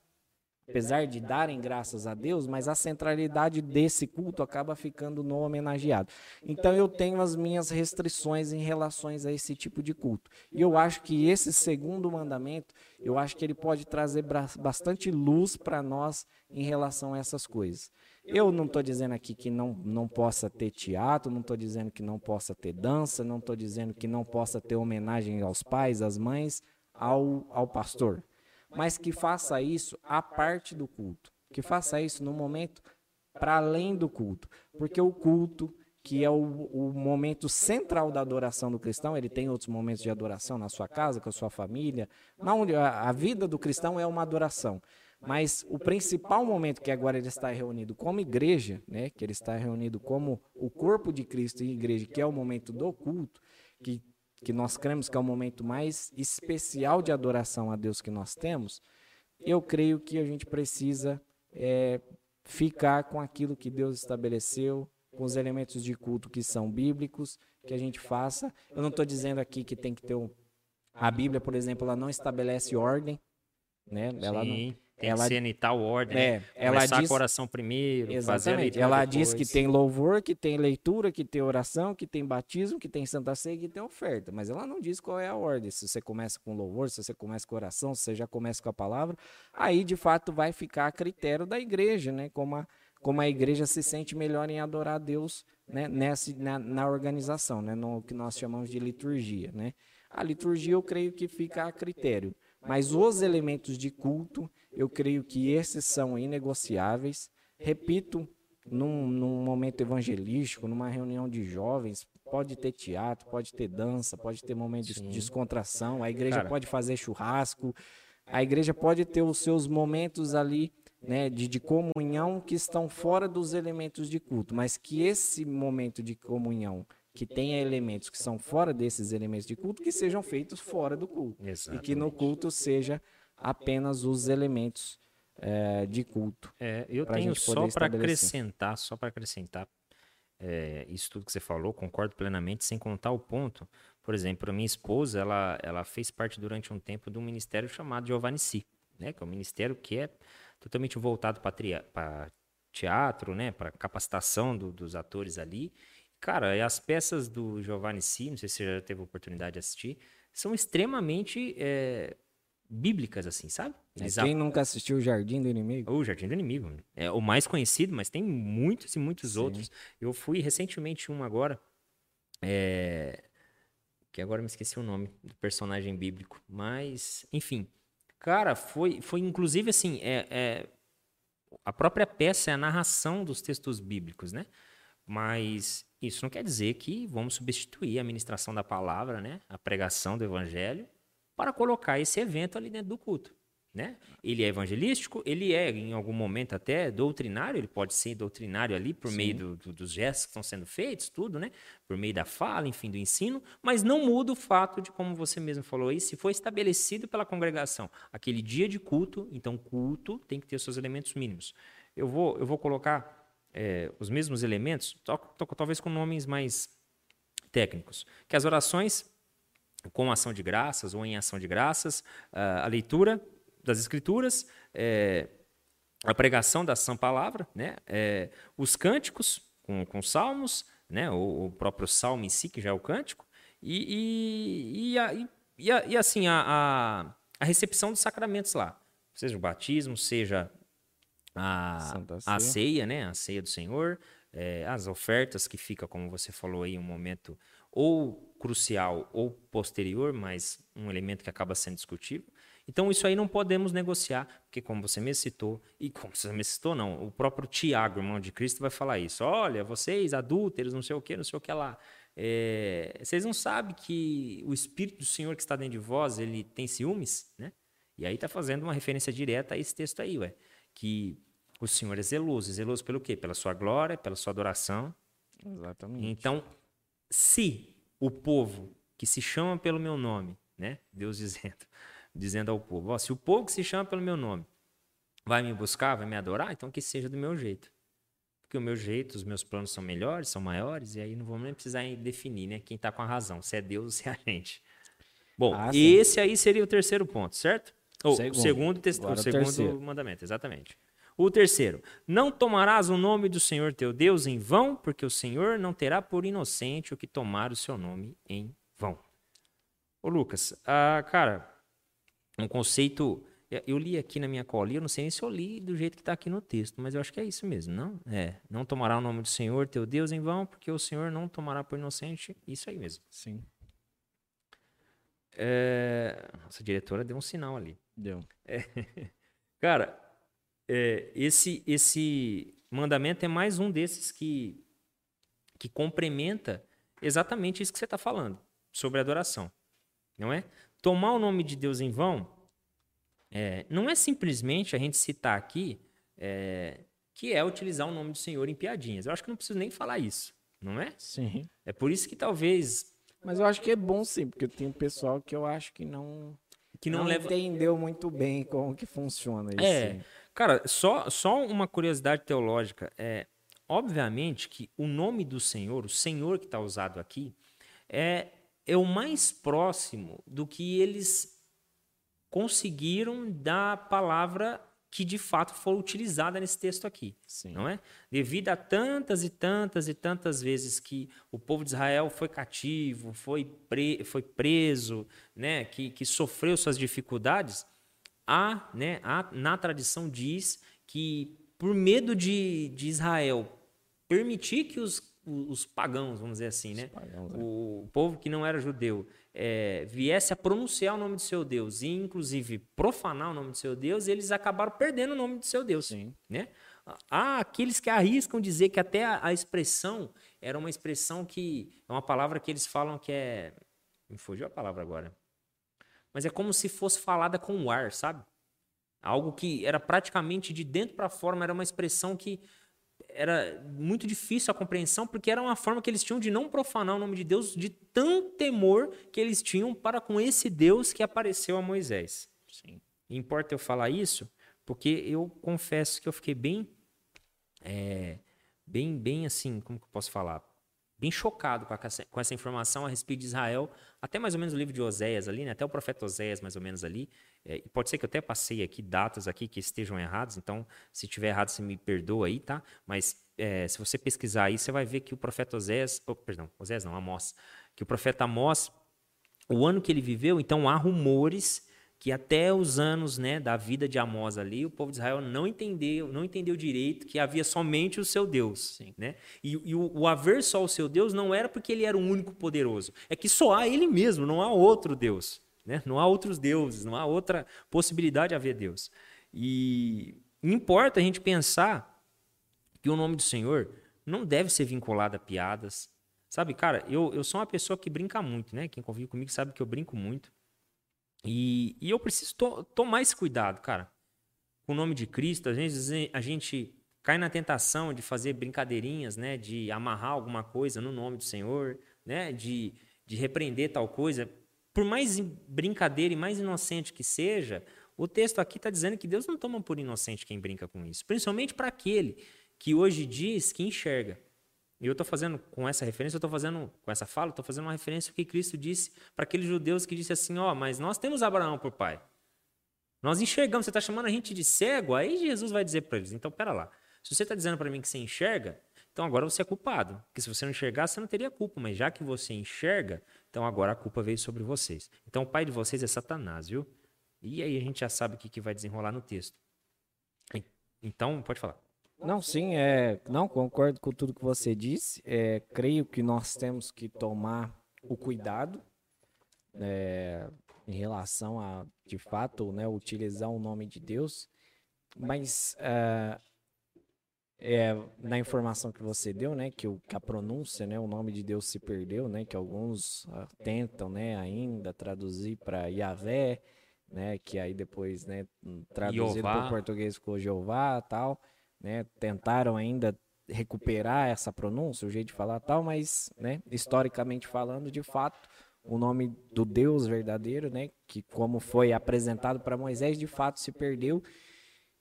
apesar de darem graças a Deus, mas a centralidade desse culto acaba ficando no homenageado. Então eu tenho as minhas restrições em relação a esse tipo de culto. E eu acho que esse segundo mandamento, eu acho que ele pode trazer bastante luz para nós em relação a essas coisas. Eu não estou dizendo aqui que não, não possa ter teatro, não estou dizendo que não possa ter dança, não estou dizendo que não possa ter homenagem aos pais, às mães, ao, ao pastor mas que faça isso à parte do culto, que faça isso no momento para além do culto, porque o culto que é o, o, momento central da adoração do cristão. Ele tem outros momentos de adoração na sua casa, com a sua família. A, a vida do cristão é uma adoração. Mas o principal momento que agora ele está reunido como igreja, né, que ele está reunido como o corpo de Cristo em igreja, que é o momento do culto, que que nós cremos que é o momento mais especial de adoração a Deus que nós temos, eu creio que a gente precisa é, ficar com aquilo que Deus estabeleceu, com os elementos de culto que são bíblicos, que a gente faça. Eu não estou dizendo aqui que tem que ter um. A Bíblia, por exemplo, ela não estabelece ordem, né? Ela Sim. não, tem ela, que ser em tal ordem. É, né? ela diz, com oração primeiro, fazer a Exatamente. Ela depois. diz que tem louvor, que tem leitura, que tem oração, que tem batismo, que tem santa ceia, que tem oferta. Mas ela não diz qual é a ordem. Se você começa com louvor, se você começa com oração, se você já começa com a palavra, aí de fato vai ficar a critério da igreja, né? Como a, como a igreja se sente melhor em adorar a Deus né? Nessa, na, na organização, né? No que nós chamamos de liturgia, né? A liturgia eu creio que fica a critério. Mas os elementos de culto, eu creio que esses são inegociáveis. Repito, num, num, momento evangelístico, numa reunião de jovens, pode ter teatro, pode ter dança, pode ter momento de descontração, a igreja Cara. pode fazer churrasco, a igreja pode ter os seus momentos ali né, de, de comunhão que estão fora dos elementos de culto, mas que esse momento de comunhão que tenha elementos que são fora desses elementos de culto, que sejam feitos fora do culto. E que no culto seja apenas os elementos é, de culto. É, eu tenho só para acrescentar, só para acrescentar é, isso tudo que você falou, concordo plenamente, sem contar o ponto. Por exemplo, a minha esposa, ela, ela fez parte durante um tempo de um ministério chamado Giovanni Si, né, que é um ministério que é totalmente voltado para teatro, né, para capacitação do- dos atores ali. Cara, as peças do Giovanni Si, não sei se você já teve a oportunidade de assistir, são extremamente é, bíblicas, assim, sabe? Eles Quem nunca assistiu o Jardim do Inimigo? o Jardim do Inimigo. É o mais conhecido, mas tem muitos e muitos Sim. outros. Eu fui recentemente um agora, é, que agora me esqueci o nome do personagem bíblico, mas enfim, cara, foi, foi inclusive assim, é, é- a própria peça é a narração dos textos bíblicos, né? Mas isso não quer dizer que vamos substituir a ministração da palavra, né? A pregação do evangelho para colocar esse evento ali dentro do culto, né? Ele é evangelístico, ele é em algum momento até doutrinário, ele pode ser doutrinário ali por meio do- do- dos gestos que estão sendo feitos, tudo, né? Por meio da fala, enfim, do ensino, mas não muda o fato de, como você mesmo falou aí, se foi estabelecido pela congregação aquele dia de culto, então culto tem que ter seus elementos mínimos. Eu vou, eu vou colocar é, os mesmos elementos, to- to- talvez com nomes mais técnicos, que as orações com ação de graças ou em ação de graças, ah, a leitura das escrituras, eh, a pregação da sã palavra, né? eh, os cânticos com, com salmos, né? O, o próprio salmo em si, que já é o cântico, e, e, e, a, e, a, e assim, a, a, a, recepção dos sacramentos lá. Seja o batismo, seja a, a ceia, né? A ceia do Senhor, é, as ofertas que fica, como você falou aí, um momento ou crucial ou posterior, mas um elemento que acaba sendo discutível. Então, isso aí não podemos negociar, porque, como você me citou, e como você me citou, não, o próprio Tiago, irmão de Cristo, vai falar isso. Olha, vocês adúlteros, não sei o que, não sei o que lá. É, vocês não sabem que o Espírito do Senhor que está dentro de vós, ele tem ciúmes, né? E aí está fazendo uma referência direta a esse texto aí, ué, que o Senhor é zeloso. Zeloso pelo quê? Pela sua glória, pela sua adoração. Exatamente. Então, se o povo que se chama pelo meu nome, né? Deus dizendo, *laughs* dizendo ao povo, ó, se o povo que se chama pelo meu nome vai me buscar, vai me adorar, então que seja do meu jeito. Porque o meu jeito, os meus planos são melhores, são maiores, e aí não vamos nem precisar definir, né? Quem está com a razão, se é Deus ou se é a gente. Bom, ah, esse aí seria o terceiro ponto, certo? Ou segundo, o segundo, o segundo mandamento, exatamente. O terceiro, não tomarás o nome do Senhor teu Deus em vão, porque o Senhor não terá por inocente o que tomar o seu nome em vão. Ô Lucas, ah, cara, um conceito. Eu li aqui na minha colinha, eu não sei nem se eu li do jeito que está aqui no texto, mas eu acho que é isso mesmo, não? É. Não tomará o nome do Senhor teu Deus em vão, porque o Senhor não tomará por inocente. Isso aí mesmo. Sim. É... Nossa diretora deu um sinal ali. Deu. É. *laughs* Cara, é, esse, esse mandamento é mais um desses que, que complementa exatamente isso que você está falando, sobre adoração. Não é? Tomar o nome de Deus em vão é, não é simplesmente a gente citar aqui é, que é utilizar o nome do Senhor em piadinhas. Eu acho que não preciso nem falar isso, não é? Sim. É por isso que talvez. Mas eu acho que é bom sim, porque tem um pessoal que eu acho que não. Que não, não leva... entendeu muito bem como que funciona isso. É. Cara, só, só uma curiosidade teológica. É, obviamente que o nome do Senhor, o Senhor que está usado aqui, é, é o mais próximo do que eles conseguiram da palavra que de fato foi utilizada nesse texto aqui, Sim. não é? Devido a tantas e tantas e tantas vezes que o povo de Israel foi cativo, foi, pre, foi preso, né, que, que sofreu suas dificuldades, há, né, há, na tradição diz que por medo de, de Israel permitir que os, os pagãos, vamos dizer assim, né, pagãos, é. o povo que não era judeu, é, viesse a pronunciar o nome do seu Deus e, inclusive, profanar o nome do seu Deus, eles acabaram perdendo o nome do seu Deus. Sim. Né? Há aqueles que arriscam dizer que até a, a, expressão era uma expressão que. É uma palavra que eles falam que é. Me fugiu a palavra agora mas é como se fosse falada com o ar, sabe? Algo que era praticamente de dentro para fora, era uma expressão que era muito difícil a compreensão, porque era uma forma que eles tinham de não profanar o nome de Deus, de tão temor que eles tinham para com esse Deus que apareceu a Moisés. Sim. Importa eu falar isso, porque eu confesso que eu fiquei bem, é, bem, bem assim, como que eu posso falar? Bem chocado com, a, com, essa informação a respeito de Israel, até mais ou menos o livro de Oséias ali, né? até o profeta Oséias mais ou menos ali. É, pode ser que eu até passei aqui datas aqui que estejam erradas, então se tiver errado você me perdoa aí, tá? Mas é, se você pesquisar aí, você vai ver que o profeta Oséias, oh, perdão, Oséias não, Amós, que o profeta Amós, o ano que ele viveu, então há rumores que até os anos né, da vida de Amós ali, o povo de Israel não entendeu, não entendeu direito que havia somente o seu Deus. Sim. Né? E, e o, o, haver só o seu Deus não era porque ele era o único poderoso, é que só há ele mesmo, não há outro Deus. Né? Não há outros deuses, não há outra possibilidade de haver Deus. E importa a gente pensar que o nome do Senhor não deve ser vinculado a piadas. Sabe, cara, eu, eu sou uma pessoa que brinca muito, né? Quem convive comigo sabe que eu brinco muito. E, e eu preciso to, tomar esse cuidado, cara. Com o nome de Cristo, às vezes a gente cai na tentação de fazer brincadeirinhas, né? De amarrar alguma coisa no nome do Senhor, né? De, de repreender tal coisa. Por mais brincadeira e mais inocente que seja, o texto aqui está dizendo que Deus não toma por inocente quem brinca com isso. Principalmente para aquele que hoje diz que enxerga. E eu estou fazendo, com essa referência, eu estou fazendo, com essa fala, estou fazendo uma referência ao que Cristo disse para aqueles judeus que disse assim, ó, oh, mas nós temos Abraão por pai. Nós enxergamos, você está chamando a gente de cego, aí Jesus vai dizer para eles, então pera lá, se você está dizendo para mim que você enxerga, Então agora você é culpado. Porque se você não enxergasse, você não teria culpa. Mas já que você enxerga, então agora a culpa veio sobre vocês. Então o pai de vocês é Satanás, viu? E aí a gente já sabe o que, que vai desenrolar no texto. Então, pode falar. Não, sim, é, não concordo com tudo que você disse. É, creio que nós temos que tomar o cuidado é, em relação a, de fato, né, utilizar o nome de Deus. Mas é, é, na informação que você deu, né, que, o, que a pronúncia, né, o nome de Deus se perdeu, né, que alguns uh, tentam, né, ainda traduzir para Yahvé, né, que aí depois, né, traduzido para o português ficou Jeová, tal, né, tentaram ainda recuperar essa pronúncia, o jeito de falar tal, mas, né, historicamente falando, de fato, o nome do Deus verdadeiro, né, que como foi apresentado para Moisés, de fato se perdeu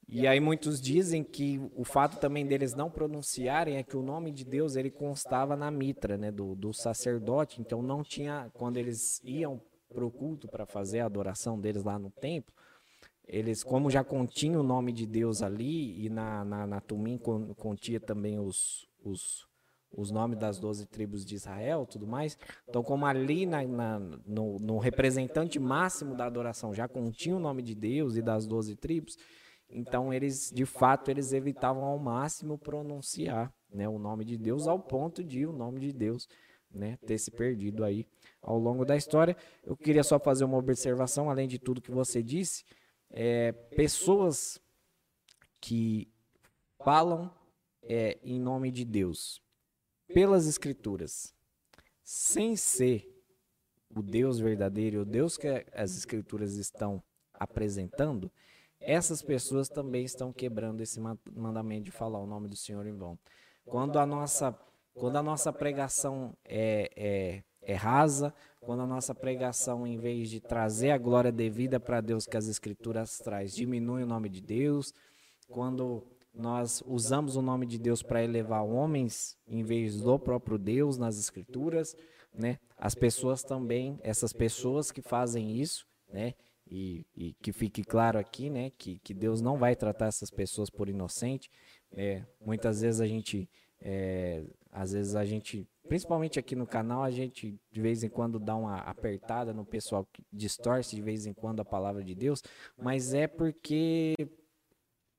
e aí muitos dizem que o fato também deles não pronunciarem é que o nome de Deus ele constava na mitra, né, do, do sacerdote. Então não tinha quando eles iam para o culto para fazer a adoração deles lá no templo, eles como já continha o nome de Deus ali e na, na, na Tumim continha também os, os, os nomes das doze tribos de Israel, tudo mais. Então como ali na, na no, no representante máximo da adoração já continha o nome de Deus e das doze tribos então eles, de fato, eles evitavam ao máximo pronunciar, né, o nome de Deus ao ponto de o nome de Deus, né, ter se perdido aí ao longo da história. Eu queria só fazer uma observação, além de tudo que você disse, é, pessoas que falam é, em nome de Deus pelas Escrituras, sem ser o Deus verdadeiro, o Deus que as Escrituras estão apresentando, essas pessoas também estão quebrando esse mandamento de falar o nome do Senhor em vão. Quando a nossa, quando a nossa pregação é, é, é rasa, quando a nossa pregação, em vez de trazer a glória devida para Deus que as Escrituras traz, diminui o nome de Deus, quando nós usamos o nome de Deus para elevar homens em vez do próprio Deus nas Escrituras, né? As pessoas também, essas pessoas que fazem isso, né? e, e, que fique claro aqui, né, que, que Deus não vai tratar essas pessoas por inocente. É, muitas vezes a gente, é, às vezes a gente, principalmente aqui no canal, a gente de vez em quando dá uma apertada no pessoal que distorce de vez em quando a palavra de Deus, mas é porque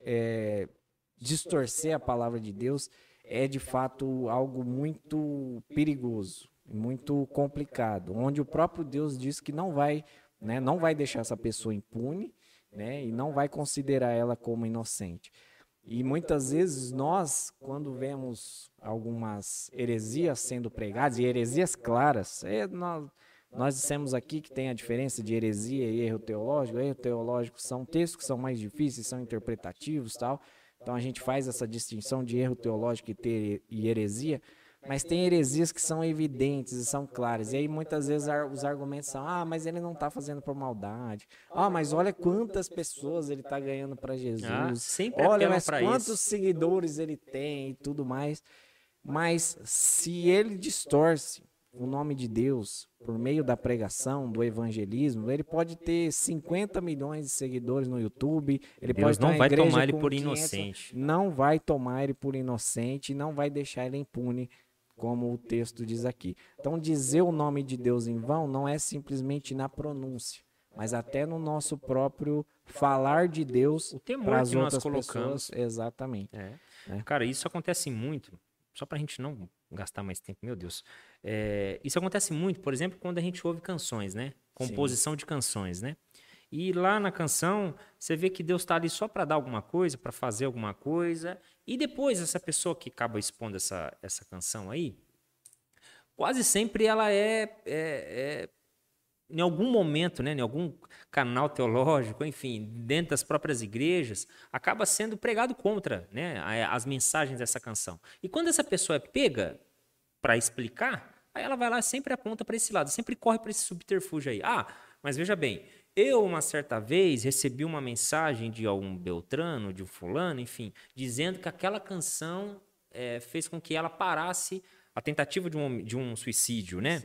é, distorcer a palavra de Deus é de fato algo muito perigoso, muito complicado, onde o próprio Deus diz que não vai né? Não vai deixar essa pessoa impune, né? E não vai considerar ela como inocente. E muitas vezes nós, quando vemos algumas heresias sendo pregadas, e heresias claras, é, nós, nós dissemos aqui que tem a diferença de heresia e erro teológico. Erro teológico são textos que são mais difíceis, são interpretativos tal. Então a gente faz essa distinção de erro teológico e heresia. Mas tem heresias que são evidentes e são claras. E aí muitas vezes os argumentos são: ah, mas ele não está fazendo por maldade. Ah, mas olha quantas pessoas ele está ganhando para Jesus. Ah, sempre olha, mas quantos isso. seguidores ele tem e tudo mais. Mas se ele distorce o nome de Deus por meio da pregação, do evangelismo, ele pode ter 50 milhões de seguidores no YouTube, ele Deus pode não vai tomar ele por 500, inocente. Não vai tomar ele por inocente, não vai deixar ele impune como o texto diz aqui. Então, dizer o nome de Deus em vão não é simplesmente na pronúncia, mas até no nosso próprio falar de Deus o temor que nós colocamos. Pessoas. Exatamente. É. É. Cara, isso acontece muito, só para a gente não gastar mais tempo, meu Deus. É, isso acontece muito, por exemplo, quando a gente ouve canções, né? Composição Sim. de canções, né? E lá na canção, você vê que Deus está ali só para dar alguma coisa, para fazer alguma coisa. E depois, essa pessoa que acaba expondo essa, essa canção aí, quase sempre ela é, é, é em algum momento, né, em algum canal teológico, enfim, dentro das próprias igrejas, acaba sendo pregado contra né, as mensagens dessa canção. E quando essa pessoa é pega para explicar, aí ela vai lá sempre aponta para esse lado, sempre corre para esse subterfúgio aí. Ah, mas veja bem, eu, uma certa vez, recebi uma mensagem de algum Beltrano, de um fulano, enfim, dizendo que aquela canção é, fez com que ela parasse a tentativa de um, de um suicídio, né?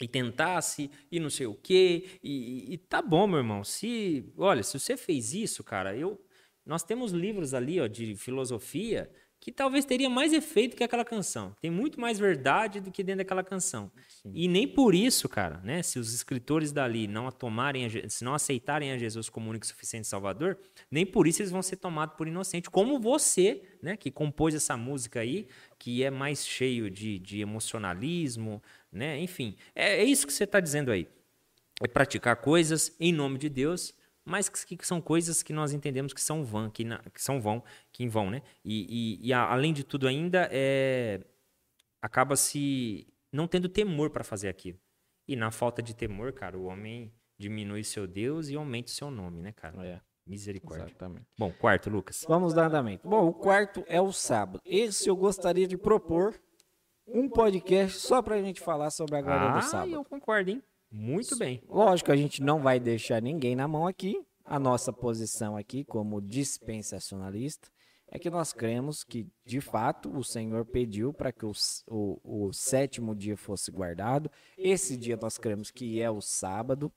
E tentasse, e não sei o quê. E, e, tá bom, meu irmão. Se, olha, se você fez isso, cara, eu, nós temos livros ali ó, de filosofia que talvez teria mais efeito que aquela canção. Tem muito mais verdade do que dentro daquela canção. Sim. E nem por isso, cara, né? Se os escritores dali não a tomarem, a, se não aceitarem a Jesus como único e suficiente Salvador, nem por isso eles vão ser tomados por inocente. Como você, né? Que compôs essa música aí, que é mais cheio de, de emocionalismo, né? Enfim, é, é isso que você está dizendo aí. É praticar coisas em nome de Deus mas que, que, são coisas que nós entendemos que são vão, que, na, que são vão, que vão, né? E, e, e a, além de tudo ainda é acaba se não tendo temor para fazer aquilo. E na falta de temor, cara, o homem diminui seu Deus e aumenta o seu nome, né, cara? É. Misericórdia. Exatamente. Bom, quarto, Lucas. Vamos dar andamento. Bom, o quarto é o sábado. Esse eu gostaria de propor um podcast só para a gente falar sobre a guarda ah, do sábado. Ah, eu concordo, hein? Muito bem. Lógico, a gente não vai deixar ninguém na mão aqui. A nossa posição aqui, como dispensacionalista, é que nós cremos que, de fato, o Senhor pediu para que o, o, o, sétimo dia fosse guardado. Esse dia nós cremos que é o sábado,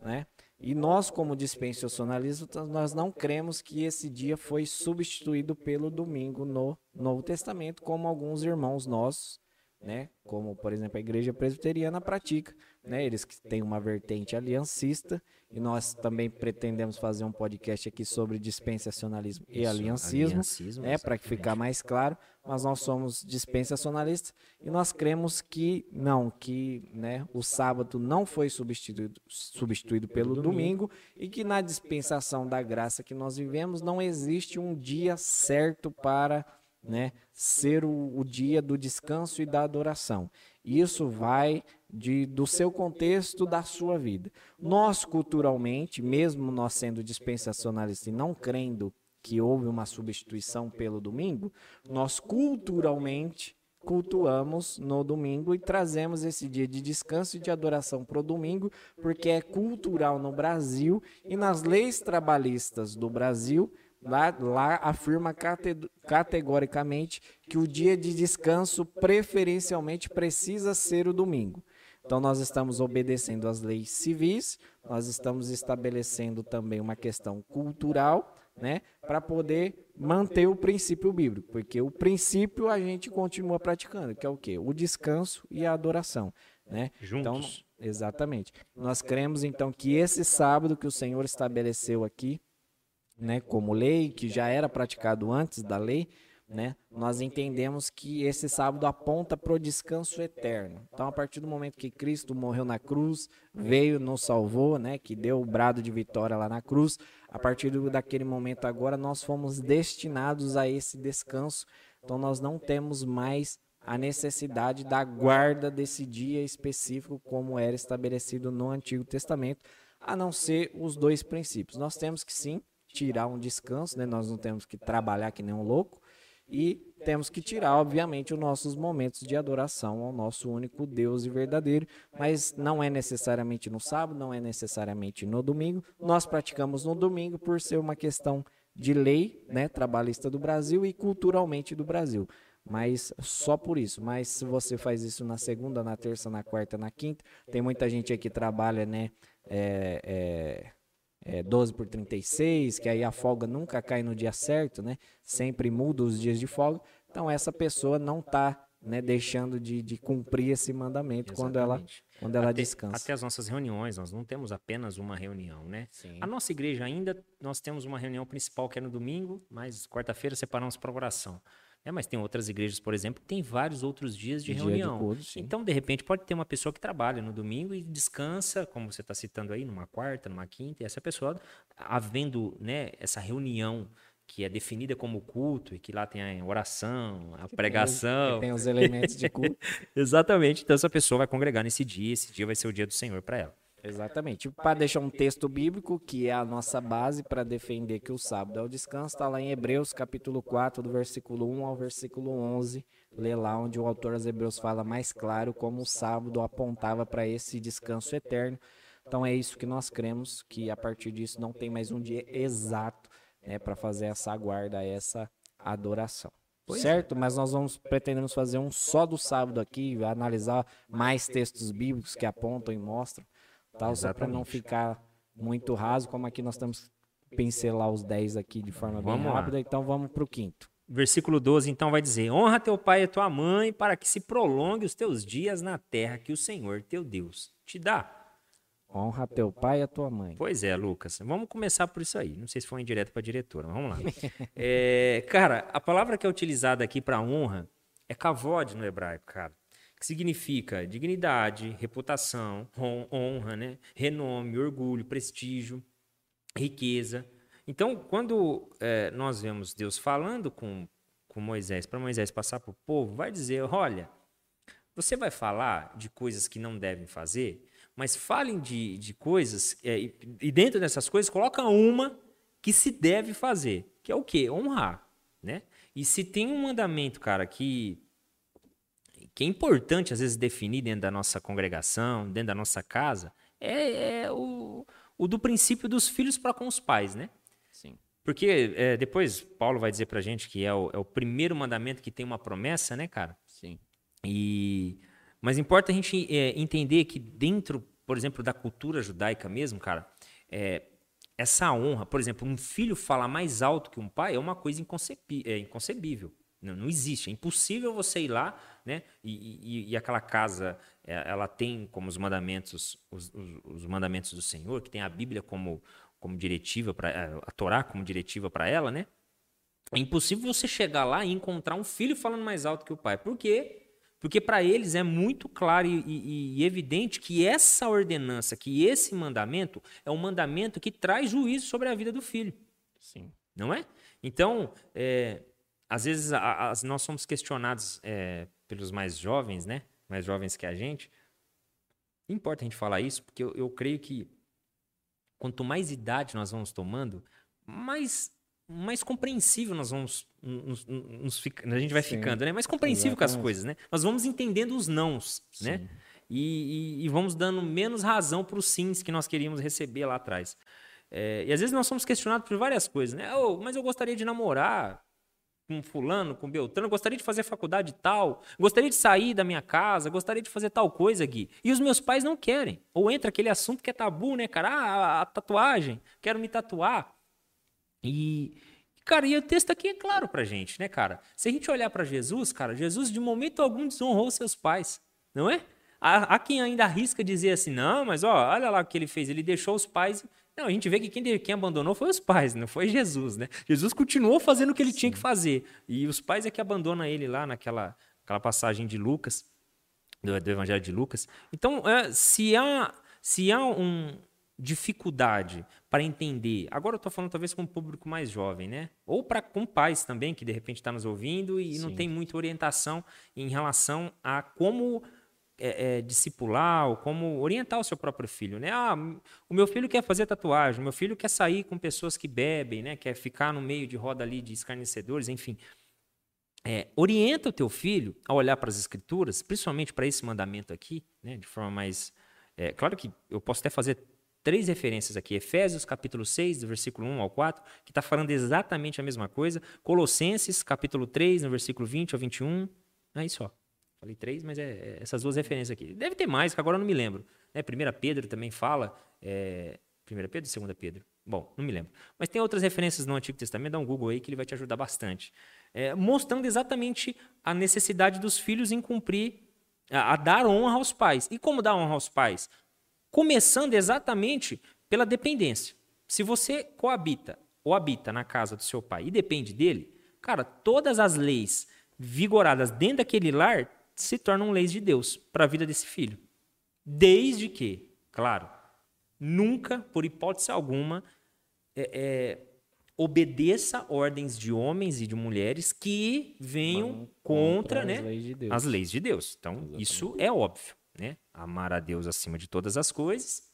né? E nós, como dispensacionalistas, nós não cremos que esse dia foi substituído pelo domingo no Novo Testamento, como alguns irmãos nossos né? Como, por exemplo, a igreja presbiteriana pratica, né? Eles que têm uma vertente aliancista e nós também pretendemos fazer um podcast aqui sobre dispensacionalismo Isso, e aliancismo, aliancismo né? Para ficar mais claro, mas nós somos dispensacionalistas e nós cremos que não, que, né, o sábado não foi substituído, substituído pelo, domingo e que na dispensação da graça que nós vivemos não existe um dia certo para né, ser o, o, dia do descanso e da adoração. Isso vai de, do seu contexto, da sua vida. Nós, culturalmente, mesmo nós sendo dispensacionalistas e não crendo que houve uma substituição pelo domingo, nós culturalmente cultuamos no domingo e trazemos esse dia de descanso e de adoração para o domingo, porque é cultural no Brasil e nas leis trabalhistas do Brasil Lá, lá afirma categoricamente que o dia de descanso preferencialmente precisa ser o domingo. Então, nós estamos obedecendo às leis civis, nós estamos estabelecendo também uma questão cultural, né, para poder manter o princípio bíblico, porque o princípio a gente continua praticando, que é o quê? O descanso e a adoração, né? Juntos. Então, exatamente. Nós cremos então que esse sábado que o Senhor estabeleceu aqui né, como lei, que já era praticado antes da lei, né, nós entendemos que esse sábado aponta para o descanso eterno. Então, a partir do momento que Cristo morreu na cruz, veio, nos salvou, né, que deu o brado de vitória lá na cruz, a partir daquele momento agora nós fomos destinados a esse descanso. Então, nós não temos mais a necessidade da guarda desse dia específico, como era estabelecido no Antigo Testamento, a não ser os dois princípios. Nós temos que sim tirar um descanso, né? Nós não temos que trabalhar que nem um louco e temos que tirar, obviamente, os nossos momentos de adoração ao nosso único Deus e verdadeiro, mas não é necessariamente no sábado, não é necessariamente no domingo. Nós praticamos no domingo por ser uma questão de lei, né, trabalhista do Brasil e culturalmente do Brasil. Mas só por isso. Mas se você faz isso na segunda, na terça, na quarta, na quinta, tem muita gente aqui que trabalha, né, é, é, é, 12 por 36, que aí a folga nunca cai no dia certo, né? Sempre muda os dias de folga. Então essa pessoa não está né, deixando de, de, cumprir esse mandamento quando ela, quando ela até, descansa. Até as nossas reuniões, nós não temos apenas uma reunião, né? Sim. A nossa igreja ainda, nós temos uma reunião principal que é no domingo, mas quarta-feira separamos para oração. É, mas tem outras igrejas, por exemplo, que tem vários outros dias de Dia reunião. De então, de repente, pode ter uma pessoa que trabalha no domingo e descansa, como você está citando aí, numa quarta, numa quinta, e essa pessoa, havendo né, essa reunião que é definida como culto e que lá tem a oração, a que pregação. Tem, tem os elementos de culto. *laughs* Exatamente. Então, essa pessoa vai congregar nesse dia, esse dia vai ser o dia do Senhor para ela. Exatamente. Para deixar um texto bíblico, que é a nossa base para defender que o sábado é o descanso, está lá em Hebreus capítulo 4, do versículo 1 ao versículo 11. Lê lá onde o autor dos Hebreus fala mais claro como o sábado apontava para esse descanso eterno. Então é isso que nós cremos, que a partir disso não tem mais um dia exato né, para fazer essa guarda, essa adoração. Pois certo? É. Mas nós vamos pretendemos fazer um só do sábado aqui, analisar mais textos bíblicos que apontam e mostram tal, só para não ficar muito raso, como aqui nós estamos pincelar os 10 aqui de forma bem vamos rápida, lá. então vamos para o quinto. versículo 12, então vai dizer: Honra teu pai e tua mãe, para que se prolongue os teus dias na terra que o Senhor teu Deus te dá. Honra teu pai e a tua mãe. Pois é, Lucas. Vamos começar por isso aí. Não sei se foi indireto para a diretora, mas vamos lá. *laughs* é, cara, a palavra que é utilizada aqui para honra é kavod no hebraico, cara. Que significa dignidade, reputação, honra, né? renome, orgulho, prestígio, riqueza. Então, quando é, nós vemos Deus falando com, com Moisés, para Moisés passar para o povo, vai dizer: olha, você vai falar de coisas que não devem fazer, mas falem de, de coisas, é, e, e dentro dessas coisas, coloca uma que se deve fazer, que é o quê? Honrar, né? E se tem um mandamento, cara, que, que é importante às vezes definir dentro da nossa congregação, dentro da nossa casa, é, é o, o do princípio dos filhos para com os pais, né? Sim. Porque é, depois Paulo vai dizer pra gente que é o, é o primeiro mandamento que tem uma promessa, né, cara? Sim. E mas importa a gente é, entender que dentro, por exemplo, da cultura judaica mesmo, cara, é, essa honra, por exemplo, um filho falar mais alto que um pai é uma coisa é inconcebível. Não, não, existe, é impossível você ir lá, né? E, e, e aquela casa, é, ela tem como os mandamentos, os, os, os, mandamentos do Senhor, que tem a Bíblia como como diretiva para é, a Torá como diretiva para ela, né? É impossível você chegar lá e encontrar um filho falando mais alto que o pai. Por quê? Porque para eles é muito claro e, e, e, evidente que essa ordenança, que esse mandamento é um mandamento que traz juízo sobre a vida do filho. Sim. Não é? Então, é, às vezes a, a, nós somos questionados é, pelos mais jovens, né? Mais jovens que a gente. Importa a gente falar isso, porque eu, eu creio que quanto mais idade nós vamos tomando, mais mais compreensível nós vamos nos, nos, a gente vai Sim, ficando, né? Mais compreensível exatamente. com as coisas, né? Nós vamos entendendo os nãos, né? Sim. né? E, e, e, vamos dando menos razão para os sims que nós queríamos receber lá atrás. É, e às vezes nós somos questionados por várias coisas, né? Oh, mas eu gostaria de namorar com fulano, com Beltrano, gostaria de fazer faculdade tal, gostaria de sair da minha casa, gostaria de fazer tal coisa, Gui. E os meus pais não querem. Ou entra aquele assunto que é tabu, né, cara? Ah, a, tatuagem, quero me tatuar. E, cara, e o texto aqui é claro pra gente, né, cara? Se a gente olhar para Jesus, cara, Jesus de momento algum desonrou seus pais, não é? Há, há quem ainda arrisca dizer assim, não, mas ó, olha lá o que ele fez, ele deixou os pais não, a gente vê que quem, quem abandonou foi os pais, não foi Jesus, né? Jesus continuou fazendo o que ele Sim. tinha que fazer. E os pais é que abandonam ele lá naquela aquela passagem de Lucas, do, do Evangelho de Lucas. Então, é, se há, se há um, dificuldade para entender, agora eu estou falando talvez com um público mais jovem, né? Ou para com pais também, que de repente está nos ouvindo e Sim. não tem muita orientação em relação a como é, é, discipular ou como orientar o seu próprio filho, né? Ah, o meu filho quer fazer tatuagem, o meu filho quer sair com pessoas que bebem, né? Quer ficar no meio de roda ali de escarnecedores, enfim. É, orienta o teu filho a olhar para as escrituras, principalmente para esse mandamento aqui, né? De forma mais... É, claro que eu posso até fazer três referências aqui. Efésios, capítulo 6, do versículo 1 ao 4, que está falando exatamente a mesma coisa. Colossenses, capítulo 3, no versículo 20 ao 21. Aí só. Falei três, mas é, é, essas duas referências aqui. Deve ter mais, que agora eu não me lembro. Né? Primeira Pedro também fala. É... Primeira Pedro Segunda Pedro? Bom, não me lembro. Mas tem outras referências no Antigo Testamento, dá um Google aí que ele vai te ajudar bastante. É, mostrando exatamente a necessidade dos filhos em cumprir, a, a dar honra aos pais. E como dar honra aos pais? Começando exatamente pela dependência. Se você coabita ou habita na casa do seu pai e depende dele, cara, todas as leis vigoradas dentro daquele lar se tornam leis de Deus para a vida desse filho. Desde que, claro, nunca, por hipótese alguma, é, é, obedeça ordens de homens e de mulheres que venham contra, contra né, as, leis de as leis de Deus. Então, Exatamente. isso é óbvio. Né? Amar a Deus acima de todas as coisas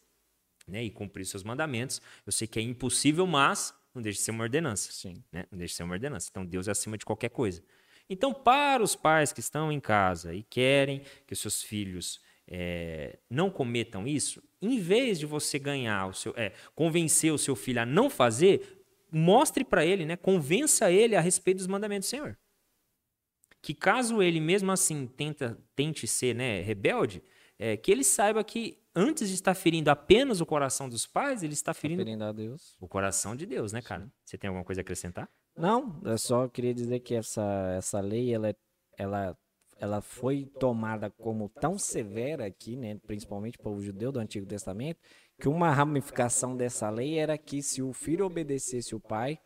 né, e cumprir seus mandamentos. Eu sei que é impossível, mas não deixa de ser uma ordenança. Sim. Né? Não deixa de ser uma ordenança. Então, Deus é acima de qualquer coisa. Então, para os pais que estão em casa e querem que os seus filhos é, não cometam isso, em vez de você ganhar o seu, é, convencer o seu filho a não fazer, mostre para ele, né, convença ele a respeito dos mandamentos do Senhor. Que caso ele mesmo assim tenta, tente ser né, rebelde, é, que ele saiba que antes de estar ferindo apenas o coração dos pais, ele está ferindo Referindo a Deus. o coração de Deus, né, cara? Você tem alguma coisa a acrescentar? Não, eu só queria dizer que essa, essa lei, ela, é- ela, ela foi tomada como tão severa aqui, né, principalmente para o judeu do Antigo Testamento, que uma ramificação dessa lei era que se o filho obedecesse o pai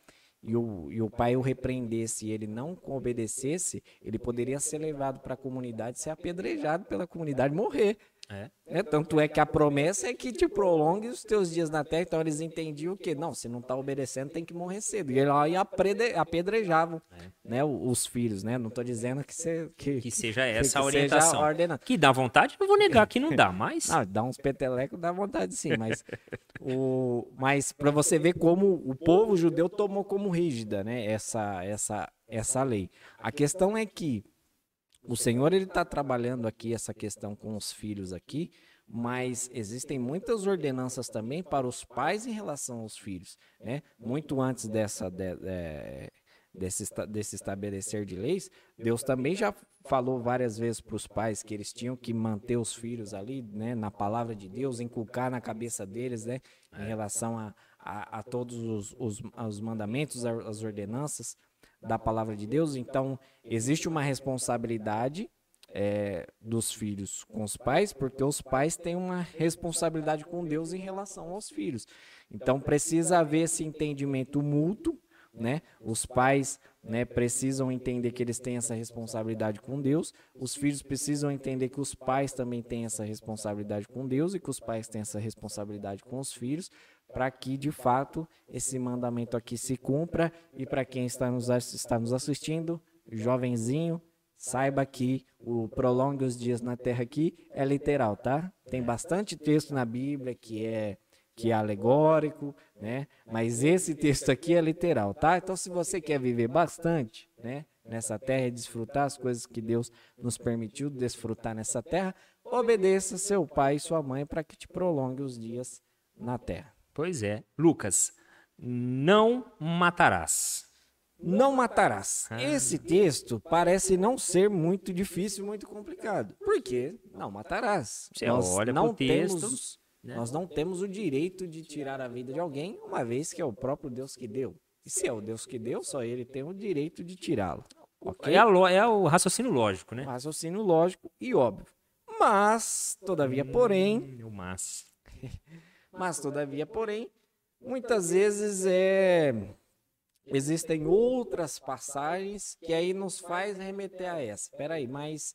e o, e o pai o repreendesse e ele não obedecesse, ele poderia ser levado para a comunidade, ser apedrejado pela comunidade, morrer. É. né? Tanto é que a promessa é que te prolongue os teus dias na terra. Então eles entendiam que, não, se não está obedecendo, tem que morrer cedo. E lá aprede- apedrejavam né, o- os filhos, né? Não estou dizendo que, você, que, Que seja que essa a seja orientação. ordenado. Que dá vontade, não vou negar que não dá, *laughs* mas. Ah, dá uns petelecos, dá vontade sim, mas o mas para você ver como o povo judeu tomou como rígida, né, essa essa essa lei. A questão é que o Senhor ele está trabalhando aqui essa questão com os filhos aqui, mas existem muitas ordenanças também para os pais em relação aos filhos, né? Muito antes dessa de- é, desse, desse estabelecer de leis, Deus também já falou várias vezes para os pais que eles tinham que manter os filhos ali, né, na palavra de Deus, inculcar na cabeça deles, né, em relação a, a, a todos os, os, os mandamentos, as ordenanças da palavra de Deus. Então, existe uma responsabilidade é, dos filhos com os pais, porque os pais têm uma responsabilidade com Deus em relação aos filhos. Então, precisa haver esse entendimento mútuo, né? Os pais né, precisam entender que eles têm essa responsabilidade com Deus, os filhos precisam entender que os pais também têm essa responsabilidade com Deus e que os pais têm essa responsabilidade com os filhos, para que de fato esse mandamento aqui se cumpra e para quem está nos, está nos assistindo, jovenzinho, saiba que o prolongue os dias na terra aqui é literal, tá? Tem bastante texto na Bíblia que é que é alegórico, né? Mas esse texto aqui é literal, tá? Então se você quer viver bastante, né, nessa terra e desfrutar as coisas que Deus nos permitiu desfrutar nessa terra, obedeça seu pai e sua mãe para que te prolongue os dias na terra. Pois é. Lucas, não matarás. Não matarás. Ah. Esse texto parece não ser muito difícil, muito complicado. Por quê? Não matarás. Você nós olha não texto, temos, né? nós não temos o direito de tirar a vida de alguém, uma vez que é o próprio Deus que deu. E se é o Deus que deu, só ele tem o direito de tirá-lo. Ok? É, lo- é o raciocínio lógico, né? Um raciocínio lógico e óbvio. Mas, todavia, porém, Hum, o mas. *laughs* mas todavia, porém, muitas vezes é existem outras passagens que aí nos faz remeter a essa. Espera aí, mas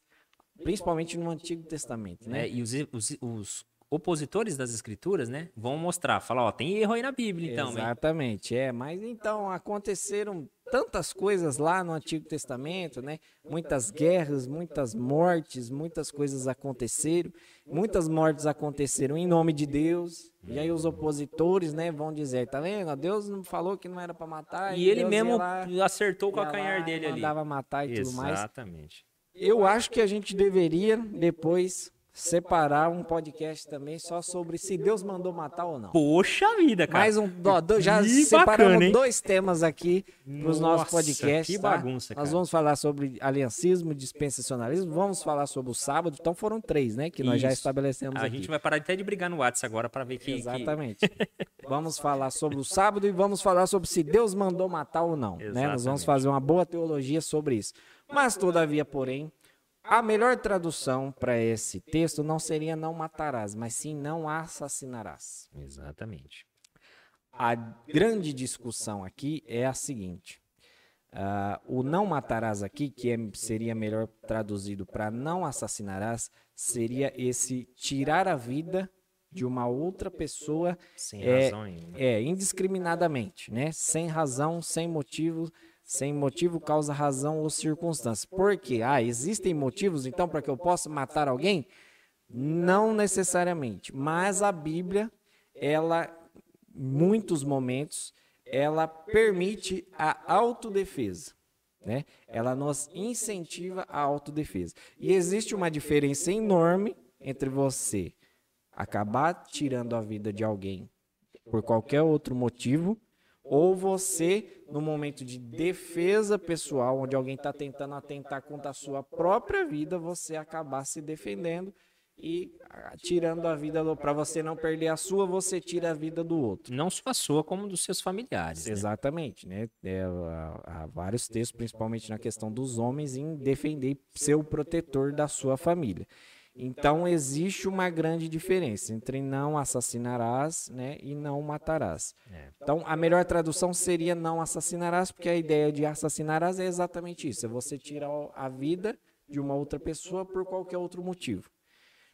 principalmente no Antigo Testamento, né? né? E os, os- os opositores das escrituras, né, vão mostrar, falar, ó, tem erro aí na Bíblia, então, hein? Exatamente, é. Mas então aconteceram tantas coisas lá no Antigo Testamento, né? Muitas guerras, muitas mortes, muitas coisas aconteceram. Muitas mortes aconteceram em nome de Deus. E aí os opositores, né, vão dizer, tá vendo? Deus não falou que não era para matar. E ele Deus mesmo lá, acertou o lá calcanhar e dele ali. mandava matar e tudo mais. Exatamente. Eu acho que a gente deveria depois separar um podcast também só sobre se Deus mandou matar ou não. Poxa vida, cara. Mais um, ó, do- já Que separamos bacana, dois temas aqui para os nossos podcasts. que tá? bagunça, Nós cara. vamos falar sobre aliancismo, dispensacionalismo, vamos falar sobre o sábado. Então foram três, né? Que nós já Isso. estabelecemos A aqui. gente vai parar até de brigar no WhatsApp agora para ver que, que- Exatamente. *laughs* vamos falar sobre o sábado e vamos falar sobre se Deus mandou matar ou não. Né? Nós vamos fazer uma boa teologia sobre isso. Mas, todavia, porém, a melhor tradução para esse texto não seria não matarás, mas sim não assassinarás. Exatamente. A grande discussão aqui é a seguinte: ah, o não matarás aqui, que é- seria melhor traduzido para não assassinarás, seria esse tirar a vida de uma outra pessoa Sem É, razão nenhuma. é, indiscriminadamente, né? Sem razão, sem motivo, sem motivo, causa, razão ou circunstância. Por quê? Ah, existem motivos então para que eu possa matar alguém? Não necessariamente, mas a Bíblia, ela, muitos momentos, ela permite a autodefesa. Né? Ela nos incentiva a autodefesa. E existe uma diferença enorme entre você acabar tirando a vida de alguém por qualquer outro motivo, ou você, no momento de defesa pessoal, onde alguém está tentando atentar contra a sua própria vida, você acabar se defendendo e tirando a vida para você não perder a sua, você tira a vida do outro. Não só a sua, como dos seus familiares. Né? Exatamente, né? É, há, há, vários textos, principalmente na questão dos homens, em defender ser o protetor da sua família. Então existe uma grande diferença entre não assassinarás né, e não matarás. É. Então a melhor tradução seria não assassinarás, porque a ideia de assassinarás é exatamente isso: é você tirar a vida de uma outra pessoa por qualquer outro motivo.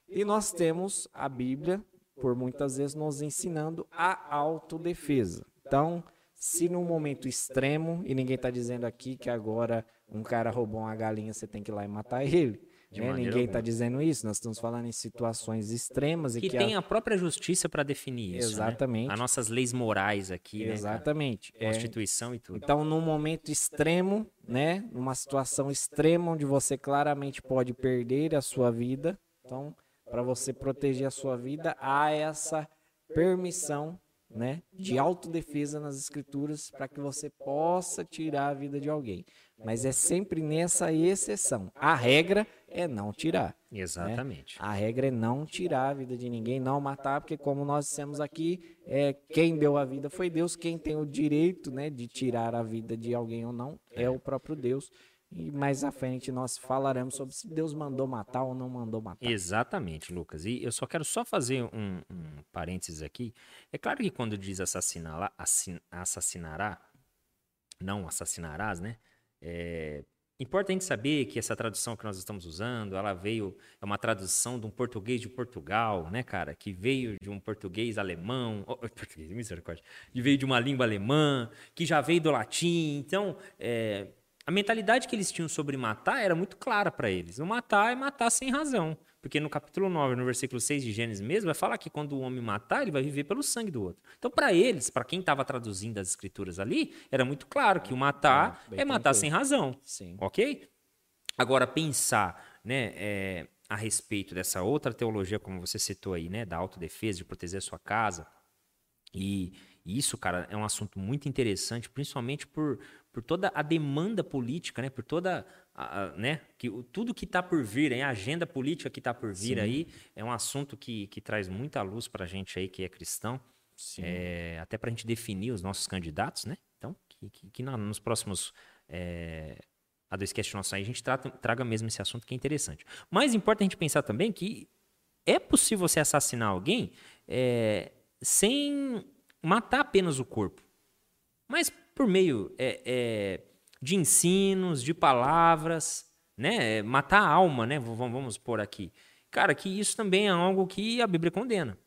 E nós temos a Bíblia, por muitas vezes, nos ensinando a autodefesa. Então, se num momento extremo, e ninguém está dizendo aqui que agora um cara roubou uma galinha, você tem que ir lá e matar ele. Né? Ninguém está dizendo isso. Nós estamos falando em situações extremas. Que, que tem a... a... própria justiça para definir isso. Né? Exatamente. Né? As nossas leis morais aqui. Né, Exatamente. Né, Constituição é... e tudo. Então, num momento extremo, né? numa situação extrema onde você claramente pode perder a sua vida, então, para você proteger a sua vida, há essa permissão né, de autodefesa nas escrituras para que você possa tirar a vida de alguém. Mas é sempre nessa exceção. A regra é não tirar. Né? Exatamente. Né? A regra é não tirar a vida de ninguém, não matar, porque como nós dissemos aqui, é, quem deu a vida foi Deus, quem tem o direito né, de tirar a vida de alguém ou não é, é o próprio Deus. E mais à frente nós falaremos sobre se Deus mandou matar ou não mandou matar. Exatamente, Lucas. E eu só quero só fazer um, um parênteses aqui. É claro que quando diz assassinar, assassinará, não assassinarás, né? É importante saber que essa tradução que nós estamos usando, ela veio, é uma tradução de um português de Portugal, né, cara? Que veio de um português alemão, oh, português, misericórdia, que veio de uma língua alemã, que já veio do latim. Então, é, a mentalidade que eles tinham sobre matar era muito clara para eles. O matar é matar sem razão. Porque no capítulo 9, no versículo 6 de Gênesis mesmo, vai falar que quando o homem matar, ele vai viver pelo sangue do outro. Então, para eles, para quem estava traduzindo as escrituras ali, era muito claro que o matar é, é matar sem razão. Sim. Ok? Agora, pensar né, é, a respeito dessa outra teologia, como você citou aí, né, da autodefesa, de proteger a sua casa, e isso, cara, é um assunto muito interessante, principalmente por, por toda a demanda política, né? Por toda, a, a, né? Que tudo que está por vir, hein? a agenda política que está por vir Sim. aí, é um assunto que, que traz muita luz para a gente aí que é cristão. É, até para a gente definir os nossos candidatos, né? Então, que, que, que nos próximos é, a dois nossos aí a gente trata, traga mesmo esse assunto que é interessante. Mais importante a gente pensar também que é possível você assassinar alguém é, sem matar apenas o corpo, mas por meio é, é, de ensinos, de palavras, né? Matar a alma, né? Vamos, vamos pôr aqui. Cara, que isso também é algo que a Bíblia condena.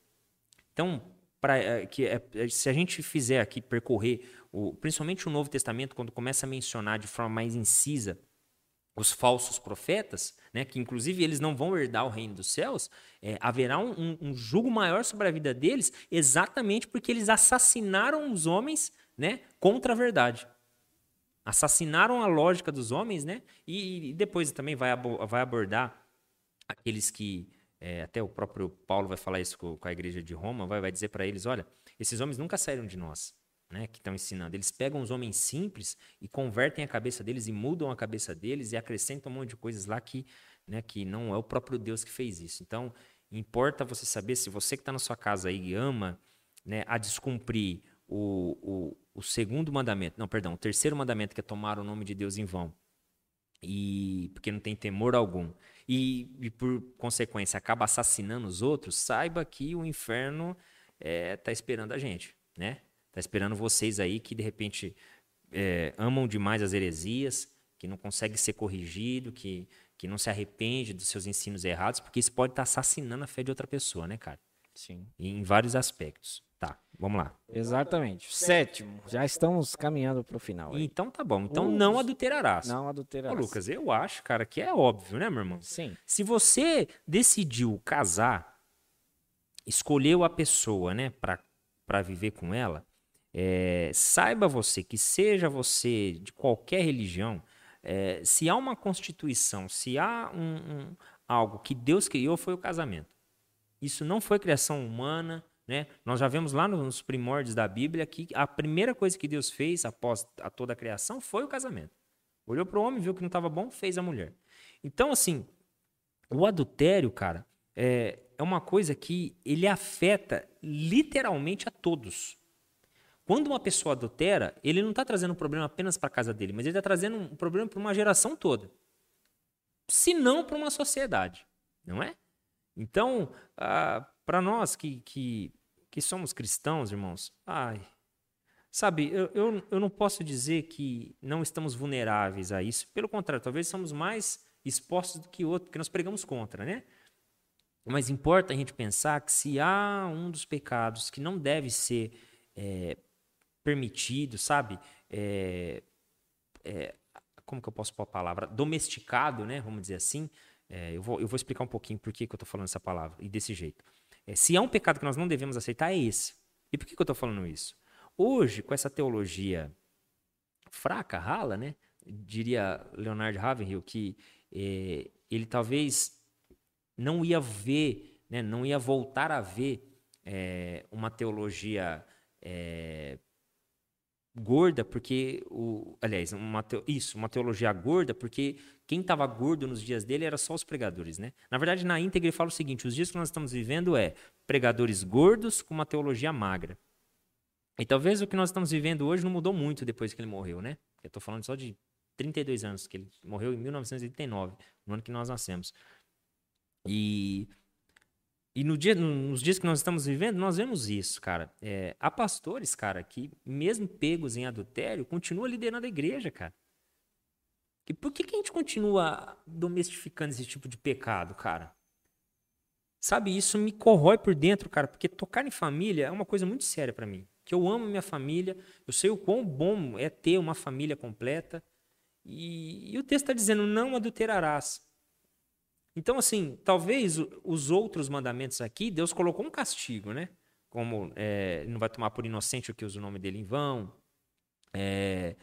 Então, pra, é, que, é, é, se a gente fizer aqui percorrer, o, principalmente o Novo Testamento, quando começa a mencionar de forma mais incisa os falsos profetas, né, que inclusive eles não vão herdar o reino dos céus, é, haverá um, um, um julgo maior sobre a vida deles, exatamente porque eles assassinaram os homens né, contra a verdade. Assassinaram a lógica dos homens, né? E, e depois também vai, vai abordar aqueles que é, até o próprio Paulo vai falar isso com, com a igreja de Roma, vai, vai dizer para eles: olha, esses homens nunca saíram de nós né, que estão ensinando. Eles pegam os homens simples e convertem a cabeça deles e mudam a cabeça deles e acrescentam um monte de coisas lá que, né, que não é o próprio Deus que fez isso. Então, importa você saber se você que está na sua casa aí ama né, a descumprir o, o, o segundo mandamento, não, perdão, o terceiro mandamento que é tomar o nome de Deus em vão. E porque não tem temor algum. E, e por consequência acaba assassinando os outros, saiba que o inferno está é, tá esperando a gente, né? Tá esperando vocês aí que de repente é, amam demais as heresias, que não consegue ser corrigido, que, que não se arrepende dos seus ensinos errados, porque isso pode estar tá assassinando a fé de outra pessoa, né, cara? Sim. E em vários aspectos. Tá, vamos lá. Exatamente. Sétimo, já estamos caminhando para o final. Aí. Então tá bom. Então Os... não adulterarás. Não adulterarás. Ô, Lucas, eu acho, cara, que é óbvio, né, meu irmão? Sim. Se você decidiu casar, escolheu a pessoa, né, para viver com ela, é, saiba você que, seja você de qualquer religião, é, se há uma constituição, se há um, um, algo que Deus criou, foi o casamento. Isso não foi criação humana. Né? Nós já vemos lá nos primórdios da Bíblia que a primeira coisa que Deus fez após a toda a criação foi o casamento. Olhou para o homem, viu que não estava bom, fez a mulher. Então, assim, o adultério, cara, é, é uma coisa que ele afeta literalmente a todos. Quando uma pessoa adultera, ele não está trazendo um problema apenas para a casa dele, mas ele está trazendo um problema para uma geração toda. Se não para uma sociedade, não é? Então, ah, para nós que, que, que somos cristãos, irmãos, ai, sabe, eu, eu, eu não posso dizer que não estamos vulneráveis a isso. Pelo contrário, talvez somos mais expostos do que outros, porque nós pregamos contra, né? Mas importa a gente pensar que se há um dos pecados que não deve ser é, permitido, sabe? É, é, como que eu posso pôr a palavra? Domesticado, né? Vamos dizer assim. É, eu, vou, eu vou explicar um pouquinho por que, que eu estou falando essa palavra e desse jeito. É, se há um pecado que nós não devemos aceitar, é esse. E por que, que eu estou falando isso? Hoje, com essa teologia fraca, rala, né? Diria Leonard Ravenhill que é, ele talvez não ia ver, né, não ia voltar a ver é, uma teologia é, gorda, porque o, aliás, uma isso, uma teologia gorda, porque quem estava gordo nos dias dele era só os pregadores, né? Na verdade, na íntegra ele fala o seguinte: os dias que nós estamos vivendo é pregadores gordos com uma teologia magra. E talvez o que nós estamos vivendo hoje não mudou muito depois que ele morreu, né? Eu estou falando só de 32 anos, que ele morreu em 1989, no ano que nós nascemos. E, e no dia, nos dias que nós estamos vivendo, nós vemos isso, cara. É, há pastores, cara, que mesmo pegos em adultério, continuam liderando a igreja, cara. E por que, que a gente continua domestificando esse tipo de pecado, cara? Sabe, isso me corrói por dentro, cara, porque tocar em família é uma coisa muito séria para mim. Que eu amo minha família, eu sei o quão bom é ter uma família completa. E, e o texto está dizendo: não adulterarás. Então, assim, talvez os outros mandamentos aqui, Deus colocou um castigo, né? Como é, não vai tomar por inocente o que usa o nome dele em vão. É,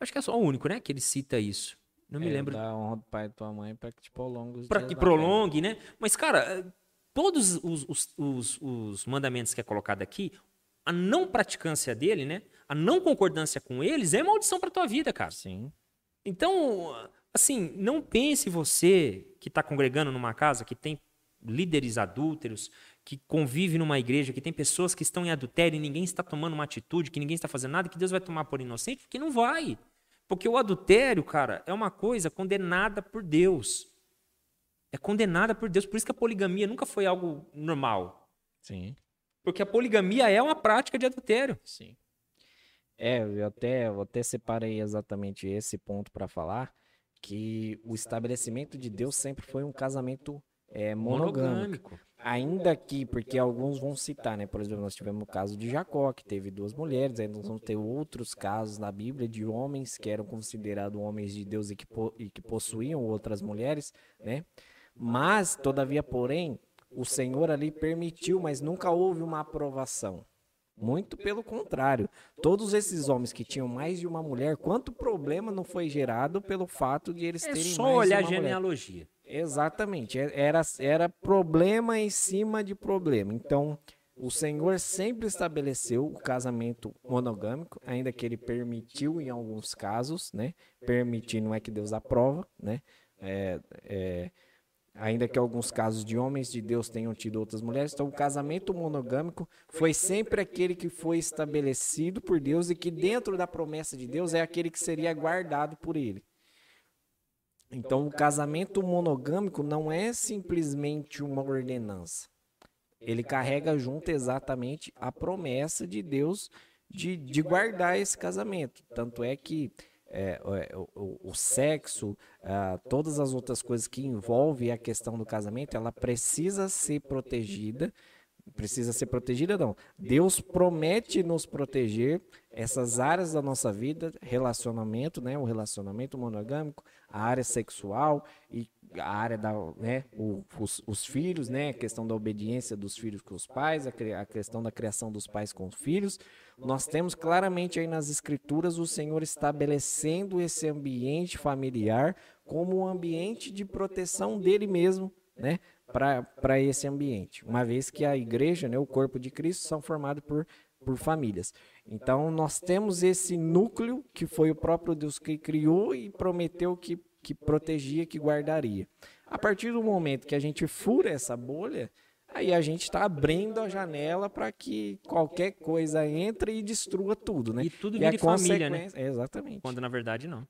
acho que é só o único, né? Que ele cita isso. Não me é, lembro. Dá honra do pai e tua mãe para que te prolongue os Para que prolongue, né? Mas, cara, todos os, os, os, os mandamentos que é colocado aqui, a não praticância dele, né? A não concordância com eles é maldição para tua vida, cara. Sim. Então, assim, não pense você que está congregando numa casa que tem líderes adúlteros, que convive numa igreja, que tem pessoas que estão em adultério e ninguém está tomando uma atitude, que ninguém está fazendo nada, que Deus vai tomar por inocente, porque não vai. Porque o adultério, cara, é uma coisa condenada por Deus. É condenada por Deus. Por isso que a poligamia nunca foi algo normal. Sim. Porque a poligamia é uma prática de adultério. Sim. É, eu até, eu até separei exatamente esse ponto para falar, que o estabelecimento de Deus sempre foi um casamento é, monogâmico. monogâmico. Ainda que, porque alguns vão citar, né? Por exemplo, nós tivemos o caso de Jacó, que teve duas mulheres, aí nós vamos ter outros casos na Bíblia de homens que eram considerados homens de Deus e que, e que possuíam outras mulheres, né? Mas, todavia, porém, o Senhor ali permitiu, mas nunca houve uma aprovação. Muito pelo contrário. Todos esses homens que tinham mais de uma mulher, quanto problema não foi gerado pelo fato de eles é terem só mais olhar de uma a genealogia. Mulher. Exatamente. É, era, era problema em cima de problema. Então, o Senhor sempre estabeleceu o casamento monogâmico, ainda que ele permitiu em alguns casos, né? Permitir não é que Deus aprova, né? É, é, ainda que alguns casos de homens de Deus tenham tido outras mulheres. Então, o casamento monogâmico foi sempre aquele que foi estabelecido por Deus e que, dentro da promessa de Deus, é aquele que seria guardado por ele. Então, o casamento monogâmico não é simplesmente uma ordenança. Ele carrega junto exatamente a promessa de Deus de, de guardar esse casamento. Tanto é que é, é, o, o, sexo, uh, todas as outras coisas que envolvem a questão do casamento, ela precisa ser protegida. Precisa ser protegida, não. Deus promete nos proteger essas áreas da nossa vida, relacionamento, né, o relacionamento monogâmico, a área sexual e a área da, né, o, os, os, filhos, né, a questão da obediência dos filhos com os pais, a, a questão da criação dos pais com os filhos. Nós temos claramente aí nas escrituras o Senhor estabelecendo esse ambiente familiar como um ambiente de proteção dele mesmo, né, para esse ambiente. Uma vez que a igreja, né, o corpo de Cristo, são formados por por famílias. Então, nós temos esse núcleo que foi o próprio Deus que criou e prometeu que, que protegia, que guardaria. A partir do momento que a gente fura essa bolha, aí a gente está abrindo a janela para que qualquer coisa entre e destrua tudo, né? E tudo E vira a família, né? consequência- Exatamente. Quando na verdade não.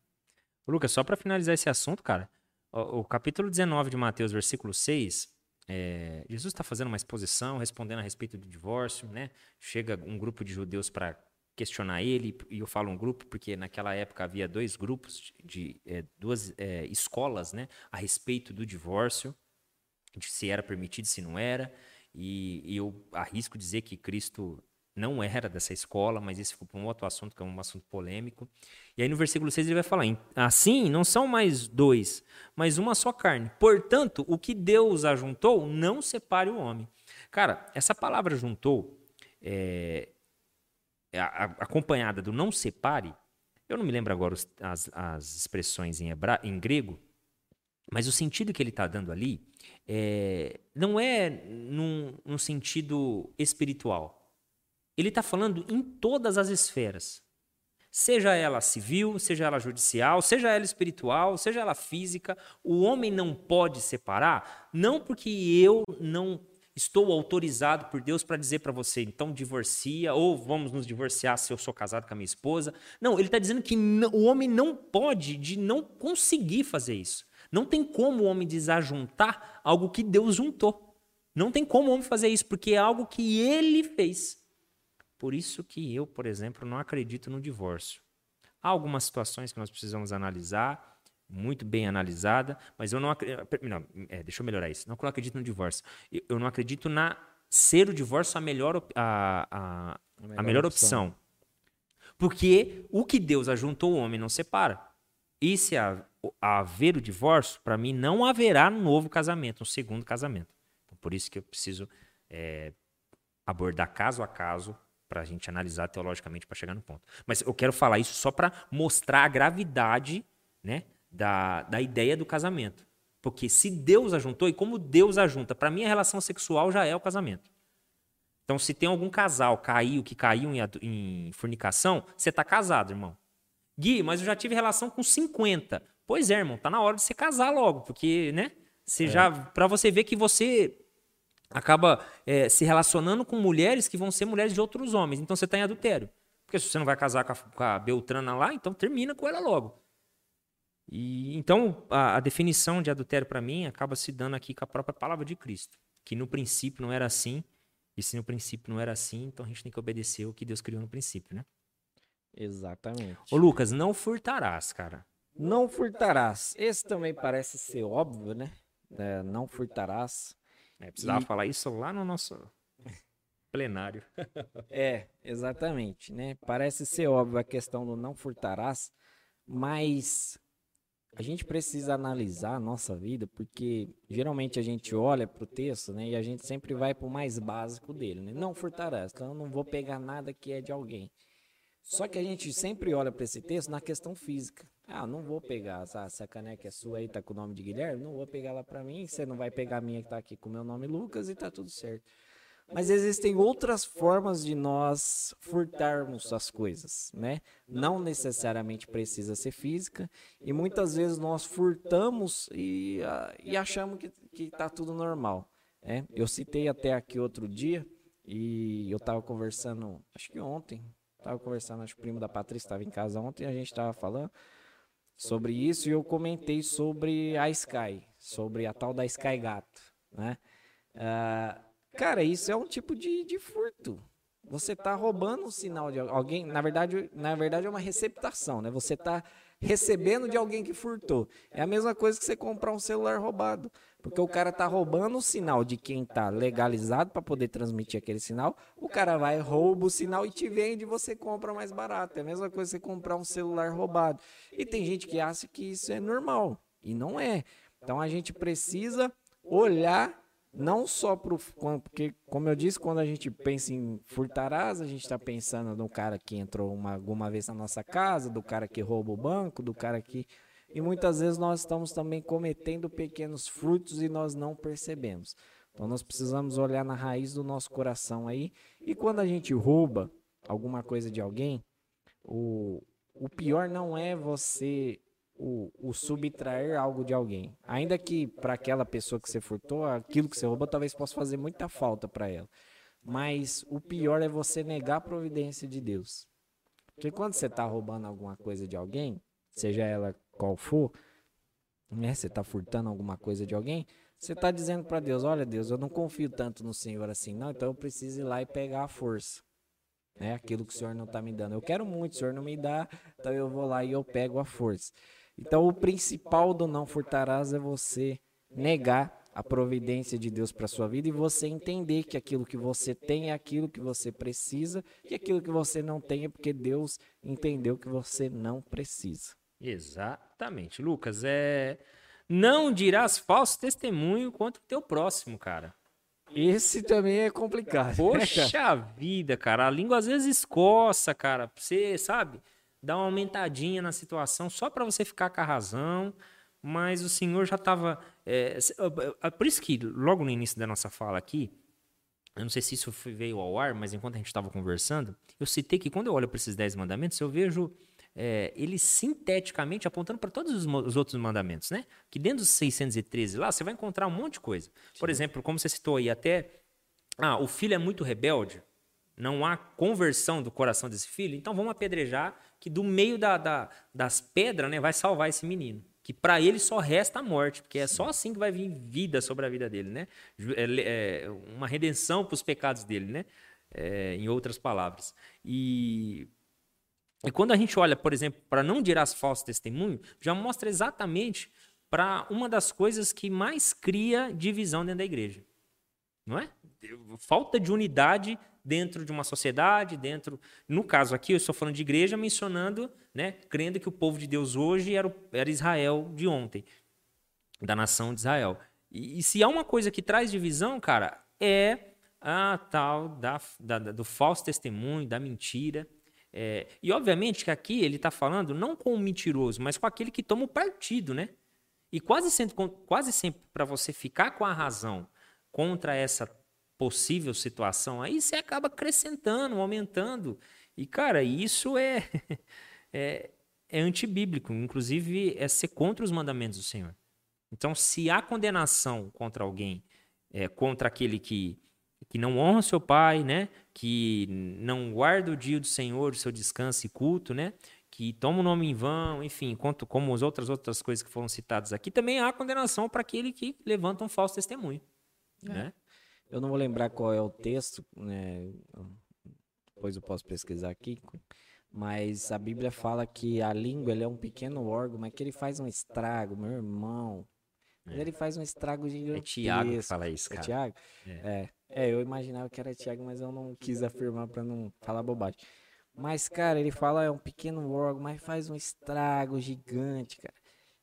Lucas, só para finalizar esse assunto, cara, o, o capítulo 19 de Mateus, versículo 6, é, Jesus está fazendo uma exposição, respondendo a respeito do divórcio, né? Chega um grupo de judeus para questionar ele, e eu falo um grupo porque naquela época havia dois grupos, de, é, duas é, escolas, né? A respeito do divórcio, de se era permitido, se não era, e, e eu arrisco dizer que Cristo não era dessa escola, mas esse ficou para um outro assunto, que é um assunto polêmico. E aí no versículo 6 ele vai falar: "Em- assim não são mais dois, mas uma só carne. Portanto, o que Deus ajuntou, não separe o homem. Cara, essa palavra juntou, é, é acompanhada do não separe, eu não me lembro agora os- as, as expressões em, hebra, em grego, mas o sentido que ele está dando ali é, não é num, num sentido espiritual. Ele está falando em todas as esferas. Seja ela civil, seja ela judicial, seja ela espiritual, seja ela física, o homem não pode separar, não porque eu não estou autorizado por Deus para dizer para você, então divorcia, ou vamos nos divorciar se eu sou casado com a minha esposa. Não, ele está dizendo que o homem não pode, de não conseguir fazer isso. Não tem como o homem desajuntar algo que Deus juntou. Não tem como o homem fazer isso, porque é algo que ele fez. Por isso que eu, por exemplo, não acredito no divórcio. Há algumas situações que nós precisamos analisar, muito bem analisada, mas eu não acredito. Não, é, deixa eu melhorar isso. Não que eu acredito no divórcio. Eu, eu não acredito na ser o divórcio a melhor, op- a, a, a melhor, opção. Porque o que Deus ajuntou, o homem não separa. E se ha- haver o divórcio, para mim não haverá um novo casamento, um segundo casamento. Então, por isso que eu preciso é, abordar caso a caso para a gente analisar teologicamente para chegar no ponto. Mas eu quero falar isso só para mostrar a gravidade né, da, da ideia do casamento. Porque se Deus ajuntou, e como Deus ajunta, para mim a relação sexual já é o casamento. Então, se tem algum casal caiu, que caiu em, em fornicação, você está casado, irmão. Gui, mas eu já tive relação com 50. Pois é, irmão, tá na hora de você casar logo, porque, né? Você já. Pra você ver que você acaba é, se relacionando com mulheres que vão ser mulheres de outros homens. Então você tá em adultério. Porque se você não vai casar com a, com a Beltrana lá, então termina com ela logo. E então a, a definição de adultério para mim acaba se dando aqui com a própria palavra de Cristo, que no princípio não era assim. E se no princípio não era assim, então a gente tem que obedecer o que Deus criou no princípio, né? Exatamente. Ô Lucas, não furtarás, cara. Não furtarás. Esse também parece ser óbvio, né? É, não furtarás. É, precisava E- falar isso lá no nosso plenário. *laughs* É, exatamente, né? Parece ser óbvio a questão do não furtarás, mas a gente precisa analisar a nossa vida, porque geralmente a gente olha para o texto, né? E a gente sempre vai para o mais básico dele, né? Não furtarás, então eu não vou pegar nada que é de alguém. Só que a gente sempre olha para esse texto na questão física. Ah, não vou pegar, ah, se a caneca é sua aí, tá com o nome de Guilherme, não vou pegar lá para mim, você não vai pegar a minha que tá aqui com o meu nome Lucas e tá tudo certo. Mas existem outras formas de nós furtarmos as coisas, né? Não necessariamente precisa ser física. E muitas vezes nós furtamos e, ah, e achamos que, que tá tudo normal. Né? Eu citei até aqui outro dia e eu tava conversando, acho que ontem, tava conversando, acho que o primo da Patrícia estava em casa ontem, a gente tava falando sobre isso e eu comentei sobre a Sky, sobre a tal da Sky Gato, né? Ah, cara, isso é um tipo de, de furto. Você tá roubando um sinal de al- alguém, na verdade, na verdade é uma receptação, né? Você tá recebendo de alguém que furtou. É a mesma coisa que você comprar um celular roubado, porque o cara tá roubando o sinal de quem tá legalizado para poder transmitir aquele sinal. O cara vai rouba o sinal e te vende, e você compra mais barato. É a mesma coisa você comprar um celular roubado. E tem gente que acha que isso é normal e não é. Então a gente precisa olhar não só pro porque como eu disse quando a gente pensa em furtarás a gente está pensando no cara que entrou uma, alguma vez na nossa casa do cara que rouba o banco do cara que e muitas vezes nós estamos também cometendo pequenos furtos e nós não percebemos então nós precisamos olhar na raiz do nosso coração aí e quando a gente rouba alguma coisa de alguém o, o pior não é você o, o subtrair algo de alguém. Ainda que para aquela pessoa que você furtou, aquilo que você roubou talvez possa fazer muita falta para ela. Mas o pior é você negar a providência de Deus. Porque quando você está roubando alguma coisa de alguém, seja ela qual for, né? Você está furtando alguma coisa de alguém, você está dizendo para Deus: Olha, Deus, eu não confio tanto no Senhor assim, não, então eu preciso ir lá e pegar a força. Né? Aquilo que o Senhor não está me dando. Eu quero muito, o Senhor não me dá, então eu vou lá e eu pego a força. Então, o principal do não furtarás é você negar a providência de Deus para sua vida e você entender que aquilo que você tem é aquilo que você precisa e aquilo que você não tem é porque Deus entendeu que você não precisa. Exatamente, Lucas. É não dirás falso testemunho contra o teu próximo, cara. Esse também é complicado. Poxa *laughs* vida, cara. A língua às vezes escoça, cara. Você sabe, dá uma aumentadinha na situação só para você ficar com a razão mas o Senhor já estava. É, por isso que, logo no início da nossa fala aqui, eu não sei se isso veio ao ar, mas enquanto a gente estava conversando, eu citei que quando eu olho para esses dez mandamentos, eu vejo é, eles sinteticamente apontando para todos os, os, outros mandamentos, né? Que dentro dos 613 lá, você vai encontrar um monte de coisa. Sim. Por exemplo, como você citou aí, até. Ah, o filho é muito rebelde, não há conversão do coração desse filho, então vamos apedrejar que do meio da, da, das pedras né, vai salvar esse menino que para ele só resta a morte, porque é só assim que vai vir vida sobre a vida dele, né? É, é uma redenção para os pecados dele, né? É, em outras palavras. E, e quando a gente olha, por exemplo, para não dirás falso testemunho, já mostra exatamente para uma das coisas que mais cria divisão dentro da igreja. Não é? Falta de unidade dentro de uma sociedade, dentro. No caso aqui, eu estou falando de igreja, mencionando, né, crendo que o povo de Deus hoje era, o, era Israel de ontem, da nação de Israel. E, e, se há uma coisa que traz divisão, cara, é a tal da, da, do falso testemunho, da mentira. É, e obviamente que aqui ele está falando não com o mentiroso, mas com aquele que toma o partido, né? E quase sempre, quase sempre para você ficar com a razão contra essa possível situação, aí você acaba acrescentando, aumentando. E, cara, isso é, *laughs* é, é antibíblico. Inclusive, é ser contra os mandamentos do Senhor. Então, se há condenação contra alguém, é, contra aquele que, que não honra seu pai, né? que não guarda o dia do Senhor, o seu descanso e culto, né? que toma o nome em vão, enfim, quanto, como as outras outras coisas que foram citadas aqui, também há condenação para aquele que levanta um falso testemunho. É. Né? Eu não vou lembrar qual é o texto, né? Depois eu posso pesquisar aqui. Mas a Bíblia fala que a língua é um pequeno órgão, mas que ele faz um estrago, meu irmão. É. Ele faz um estrago gigantesco. É Tiago que fala isso, é cara. É Tiago? É. é. Eu imaginava que era Tiago, mas eu não quis afirmar para não falar bobagem. Mas, cara, ele fala é um pequeno órgão, mas faz um estrago gigante, cara.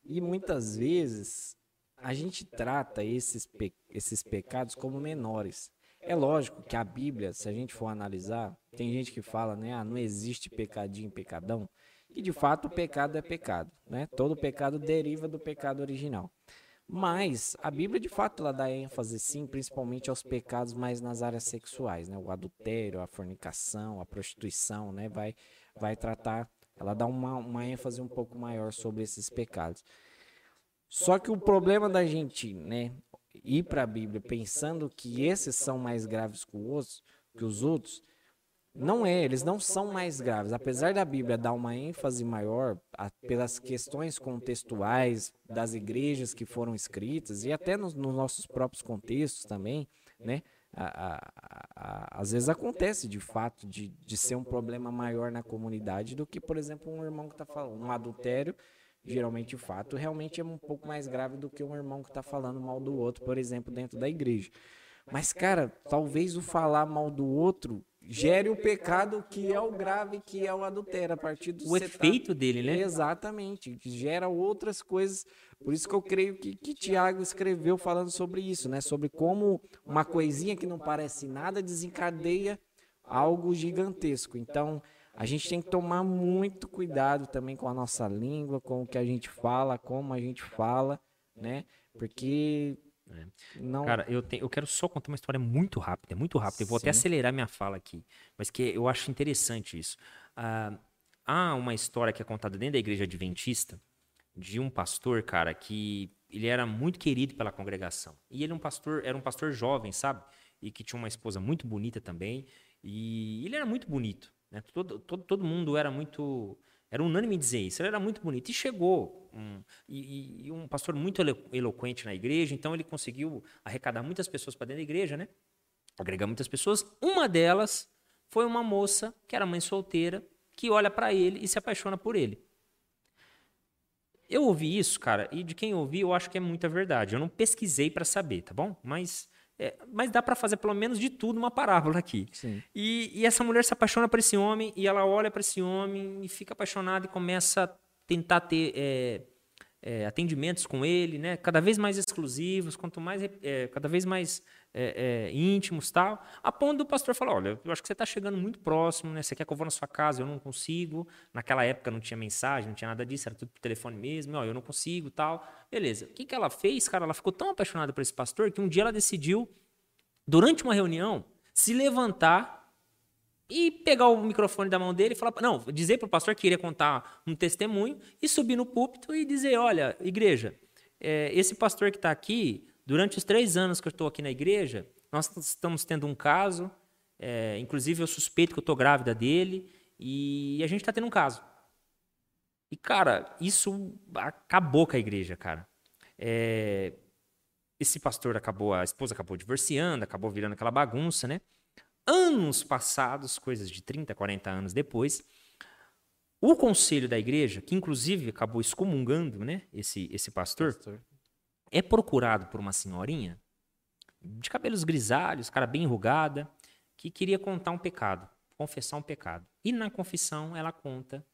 E muitas vezes a gente trata esses, pe esses pecados como menores. É lógico que a Bíblia, se a gente for analisar, tem gente que fala, né, ah, não existe pecadinho, pecadão, e de fato o pecado é pecado, né? Todo pecado deriva do pecado original. Mas a Bíblia de fato ela dá ênfase sim, principalmente aos pecados mais nas áreas sexuais, né? O adultério, a fornicação, a prostituição, né? Vai vai tratar, ela dá uma, uma ênfase um pouco maior sobre esses pecados. Só que o problema da gente, né, ir para a Bíblia pensando que esses são mais graves que os outros, que os outros, não é, eles não são mais graves. Apesar da Bíblia dar uma ênfase maior a, pelas questões contextuais das igrejas que foram escritas e até nos, nos nossos próprios contextos também, né? A, a, às vezes acontece de fato de, de ser um problema maior na comunidade do que, por exemplo, um irmão que está falando um adultério geralmente o fato realmente é um pouco mais grave do que um irmão que está falando mal do outro, por exemplo, dentro da igreja. Mas, cara, talvez o falar mal do outro gere o pecado que é o grave, que é o adultério, a partir do O efeito dele, né? Exatamente, que gera outras coisas. Por isso que eu creio que, que Tiago escreveu falando sobre isso, né? Sobre como uma coisinha que não parece nada desencadeia algo gigantesco. Então, a gente tem que tomar muito cuidado também com a nossa língua, com o que a gente fala, como a gente fala, né? Porque é. Não... Cara, eu, te, eu quero só contar uma história muito rápida, muito rápida. Eu vou Sim. até acelerar minha fala aqui, mas que eu acho interessante isso. Ah, há uma história que é contada dentro da igreja adventista, de um pastor, cara, que ele era muito querido pela congregação. E ele é um pastor, era um pastor jovem, sabe? E que tinha uma esposa muito bonita também. E ele era muito bonito. Né? Todo, todo, todo mundo era muito. Era unânime dizer isso. Ele era muito bonito. E chegou um, e, e um pastor muito elo, eloquente na igreja, então ele conseguiu arrecadar muitas pessoas para dentro da igreja, né? Agregar muitas pessoas. Uma delas foi uma moça que era mãe solteira, que olha para ele e se apaixona por ele. Eu ouvi isso, cara, e de quem ouvi eu acho que é muita verdade. Eu não pesquisei para saber, tá bom? Mas é, mas dá para fazer pelo menos de tudo uma parábola aqui. E, e, essa mulher se apaixona por esse homem e ela olha para esse homem e fica apaixonada e começa a tentar ter é, é, atendimentos com ele, né? Cada vez mais exclusivos, quanto mais é, cada vez mais é, é, íntimos, tal. A ponto do pastor falar, olha, eu acho que você está chegando muito próximo, né? Você quer que eu vá na sua casa? Eu não consigo. Naquela época não tinha mensagem, não tinha nada disso, era tudo por telefone mesmo. Ó, eu não consigo, tal. Beleza. O que, que ela fez, cara? Ela ficou tão apaixonada por esse pastor que um dia ela decidiu, durante uma reunião, se levantar e pegar o microfone da mão dele e falar, não, dizer para o pastor que iria contar um testemunho e subir no púlpito e dizer, olha, igreja, é, esse pastor que está aqui, durante os três anos que eu estou aqui na igreja, nós estamos tendo um caso, é, inclusive eu suspeito que eu estou grávida dele e a gente está tendo um caso. E, cara, isso acabou com a igreja, cara. É, esse pastor acabou, a esposa acabou divorciando, acabou virando aquela bagunça, né? anos passados, coisas de 30, 40 anos depois, o conselho da igreja, que inclusive acabou excomungando né, esse, esse pastor, pastor, é procurado por uma senhorinha de cabelos grisalhos, cara bem enrugada, que queria contar um pecado, confessar um pecado. E na confissão ela conta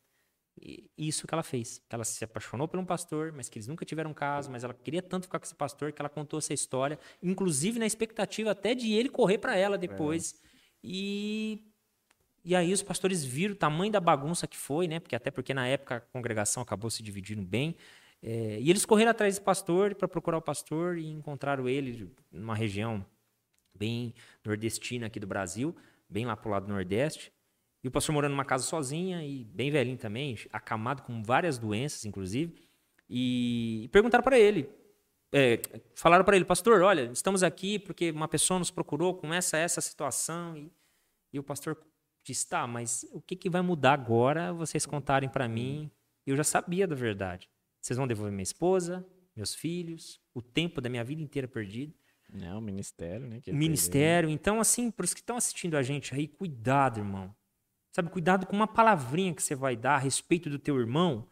isso que ela fez. Ela se apaixonou por um pastor, mas que eles nunca tiveram caso, mas ela queria tanto ficar com esse pastor que ela contou essa história, inclusive na expectativa até de ele correr para ela depois. É. E, e aí os pastores viram o tamanho da bagunça que foi, né? Porque até porque na época a congregação acabou se dividindo bem. É, e eles correram atrás desse pastor para procurar o pastor e encontraram ele numa região bem nordestina aqui do Brasil, bem lá pro lado nordeste. E o pastor morando numa casa sozinha e bem velhinho também, acamado com várias doenças, inclusive. E perguntaram para ele, é, falaram para ele, pastor, olha, estamos aqui porque uma pessoa nos procurou com essa essa situação e, e o pastor disse, tá, mas o que, que vai mudar agora vocês contarem para mim? Eu já sabia da verdade. Vocês vão devolver minha esposa, meus filhos, o tempo da minha vida inteira perdido. Não, o ministério, né? O ministério. Então, assim, para os que estão assistindo a gente aí, cuidado, irmão. Sabe, cuidado com uma palavrinha que você vai dar a respeito do teu irmão,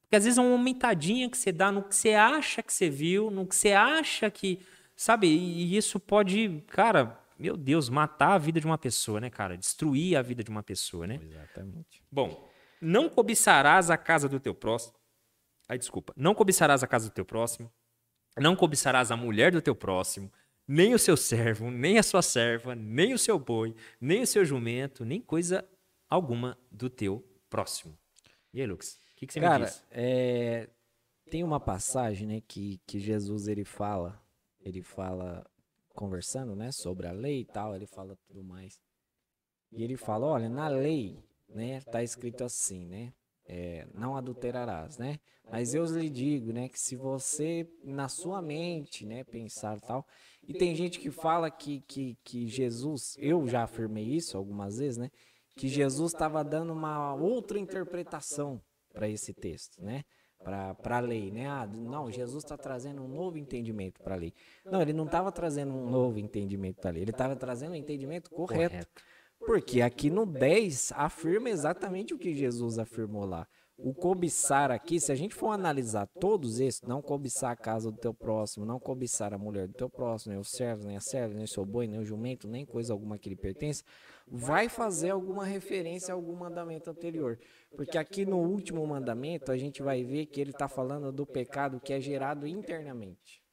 porque às vezes é uma aumentadinha que você dá no que você acha que você viu, no que você acha que. Sabe? E isso pode, cara, meu Deus, matar a vida de uma pessoa, né, cara? Destruir a vida de uma pessoa, né? Exatamente. Bom, não cobiçarás a casa do teu próximo. Ai, desculpa. Não cobiçarás a casa do teu próximo. Não cobiçarás a mulher do teu próximo, nem o seu servo, nem a sua serva, nem o seu boi, nem o seu jumento, nem coisa alguma do teu próximo. E aí, Lucas? que, que você Cara, me diz? É, tem uma passagem, né, que, que Jesus ele fala, ele fala conversando, né, sobre a lei e tal, ele fala tudo mais. E ele fala, olha, na lei, né, tá escrito assim, né, é, não adulterarás, né? Mas eu lhe digo, né, que se você na sua mente, né, pensar tal, e tem gente que fala que, que, que Jesus, eu já afirmei isso algumas vezes, né, que Jesus estava dando uma outra interpretação para esse texto, né? Para a lei, né? Ah, não, Jesus está trazendo um novo entendimento para a lei. Não, ele não estava trazendo um novo entendimento para a lei, ele estava trazendo um entendimento correto. correto. Porque aqui no 10 afirma exatamente o que Jesus afirmou lá. O cobiçar aqui, se a gente for analisar todos esses, não cobiçar a casa do teu próximo, não cobiçar a mulher do teu próximo, nem o servo, nem a serva, nem o seu boi, nem o jumento, nem coisa alguma que lhe pertence, vai fazer alguma referência a algum mandamento anterior. Porque aqui no último mandamento a gente vai ver que ele está falando do pecado que é gerado internamente.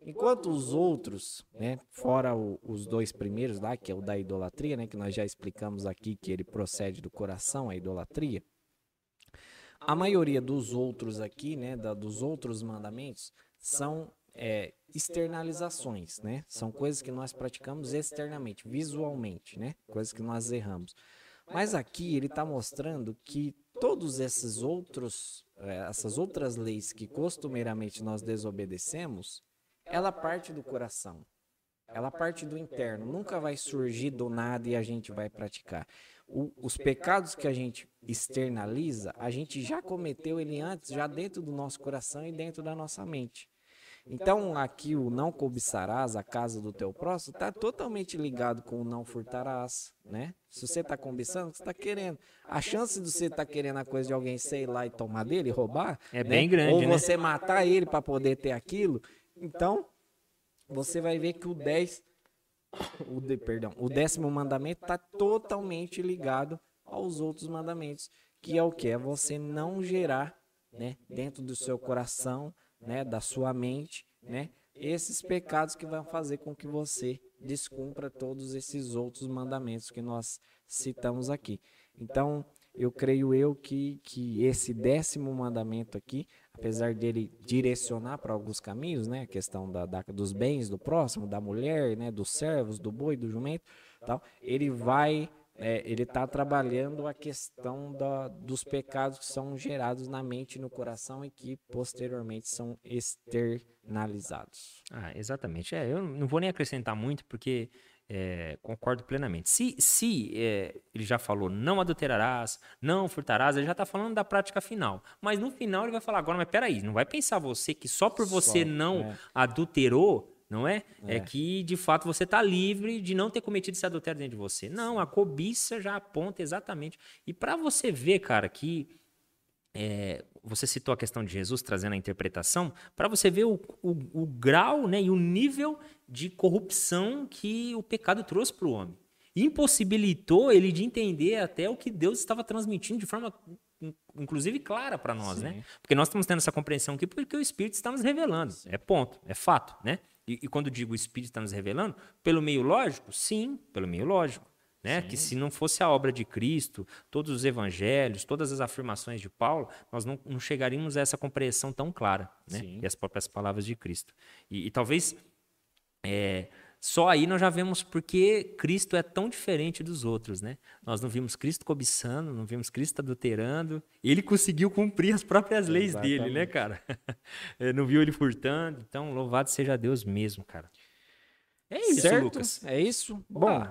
Enquanto os outros, né, fora o, os dois primeiros lá, que é o da idolatria, né, que nós já explicamos aqui que ele procede do coração, a idolatria, a maioria dos outros aqui, né, da, dos outros mandamentos, são é, externalizações, né? São coisas que nós praticamos externamente, visualmente, né? Coisas que nós erramos. Mas aqui ele está mostrando que todos esses outros, eh, essas outras leis que costumeiramente nós desobedecemos, ela parte do coração. Ela parte do interno. Nunca vai surgir do nada e a gente vai praticar. O, os pecados que a gente externaliza, a gente já cometeu ele antes, já dentro do nosso coração e dentro da nossa mente. Então, aqui o não cobiçarás a casa do teu próximo está totalmente ligado com o não furtarás, né? Se você está cobiçando, você está querendo. A chance de você estar tá querendo a coisa de alguém, sei lá, e tomar dele, roubar, é né? bem grande, Ou você né? matar ele para poder ter aquilo. Então, você vai ver que o 10, o de, perdão, o décimo mandamento está totalmente ligado aos outros mandamentos, que é o que? É você não gerar, né, dentro do seu coração, né, da sua mente, né, esses pecados que vão fazer com que você descumpra todos esses outros mandamentos que nós citamos aqui. Então, eu creio eu que, que esse décimo mandamento aqui, apesar dele direcionar para alguns caminhos, né, a questão da, da, dos bens do próximo, da mulher, né, dos servos, do boi, do jumento, tal, ele vai é, ele está trabalhando a questão da, dos pecados que são gerados na mente e no coração e que posteriormente são externalizados. Ah, exatamente. É, eu não vou nem acrescentar muito porque é, concordo plenamente. Se, se é, ele já falou não adulterarás, não furtarás, ele já está falando da prática final. Mas no final ele vai falar agora, mas peraí, não vai pensar você que só por você só, não é. adulterou não é? é? É, que de fato você está livre de não ter cometido esse adultério dentro de você. Não, a cobiça já aponta exatamente. E para você ver, cara, que é, você citou a questão de Jesus trazendo a interpretação, para você ver o, o, o, grau né, e o nível de corrupção que o pecado trouxe para o homem. Impossibilitou ele de entender até o que Deus estava transmitindo de forma inclusive clara para nós, né? Sim. né? Porque nós estamos tendo essa compreensão aqui porque o Espírito está nos revelando. É ponto, é fato, né? E, e quando digo o Espírito está nos revelando, pelo meio lógico? Sim, pelo meio lógico. Né? Que se não fosse a obra de Cristo, todos os evangelhos, todas as afirmações de Paulo, nós não, não chegaríamos a essa compreensão tão clara, né? E as próprias palavras de Cristo. E, e talvez é, só aí nós já vemos porque Cristo é tão diferente dos outros, né? Nós não vimos Cristo cobiçando, não vimos Cristo adulterando. Ele conseguiu cumprir as próprias leis Exatamente. dele, né, cara? *laughs* É, não viu ele furtando. Então, louvado seja Deus mesmo, cara. É isso, certo? Lucas. É isso. Bom,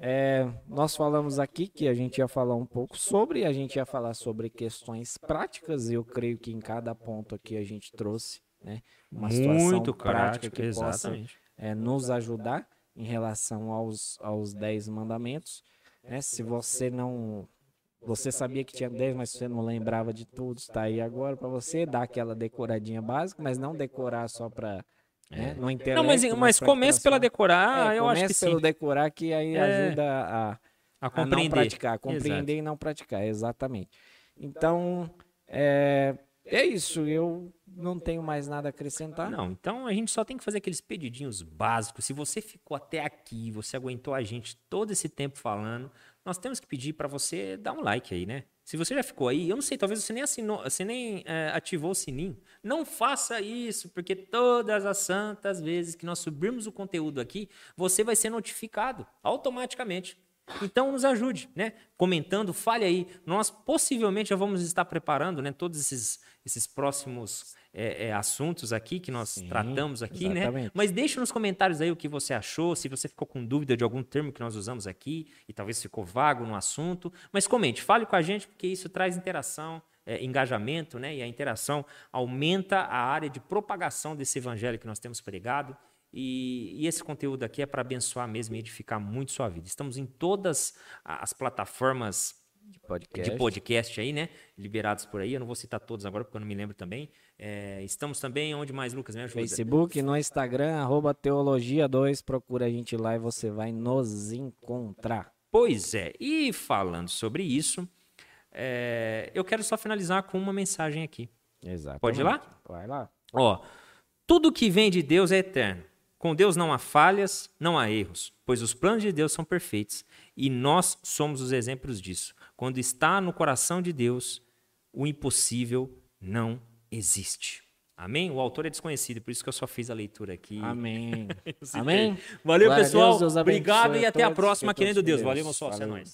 é, nós falamos aqui que a gente ia falar um pouco sobre, a gente ia falar sobre questões práticas. Eu creio que em cada ponto aqui a gente trouxe né, uma situação Muito prática que exatamente. possa é, nos ajudar em relação aos, aos dez mandamentos. Né? Se você não. Você sabia que tinha 10, mas você não lembrava de tudo, está aí agora para você dar aquela decoradinha básica, mas não decorar só para né? Não, não, mas, mas comece pela decorar, é, eu acho que sim. pelo decorar que aí é, ajuda a, a, compreender. a não praticar, compreender Exato. e não praticar, exatamente. Então, é, é isso, eu não tenho mais nada a acrescentar. Não, então a gente só tem que fazer aqueles pedidinhos básicos. Se você ficou até aqui, você aguentou a gente todo esse tempo falando, nós temos que pedir para você dar um like aí, né? Se você já ficou aí, eu não sei, talvez você nem assinou, você nem é, ativou o sininho. Não faça isso, porque todas as santas vezes que nós subirmos o conteúdo aqui, você vai ser notificado automaticamente. Então nos ajude, né? Comentando, fale aí. Nós possivelmente já vamos estar preparando, né? Todos esses, esses próximos é, é, assuntos aqui que nós Sim, tratamos aqui, né? exatamente. né? Mas deixe nos comentários aí o que você achou, se você ficou com dúvida de algum termo que nós usamos aqui e talvez ficou vago no assunto. Mas comente, fale com a gente, porque isso traz interação, é, engajamento, né? E a interação aumenta a área de propagação desse evangelho que nós temos pregado. E, e, esse conteúdo aqui é para abençoar mesmo e edificar muito sua vida. Estamos em todas as plataformas de podcast. de podcast aí, né? Liberados por aí. Eu não vou citar todos agora porque eu não me lembro também. É, estamos também onde mais, Lucas? Me ajuda. Facebook, no Instagram, arroba Teologia2. Procura a gente lá e você vai nos encontrar. Pois é. E falando sobre isso, é, eu quero só finalizar com uma mensagem aqui. Exato. Pode ir lá? Vai lá. Ó, tudo que vem de Deus é eterno. Com Deus não há falhas, não há erros, pois os planos de Deus são perfeitos e nós somos os exemplos disso. Quando está no coração de Deus, o impossível não existe. Amém? O autor é desconhecido, por isso que eu só fiz a leitura aqui. Amém. *laughs* Amém. Valeu, Glória pessoal. Deus, Deus Obrigado e até a próxima, querendo Deus. Valeu, meu sócio. É nóis.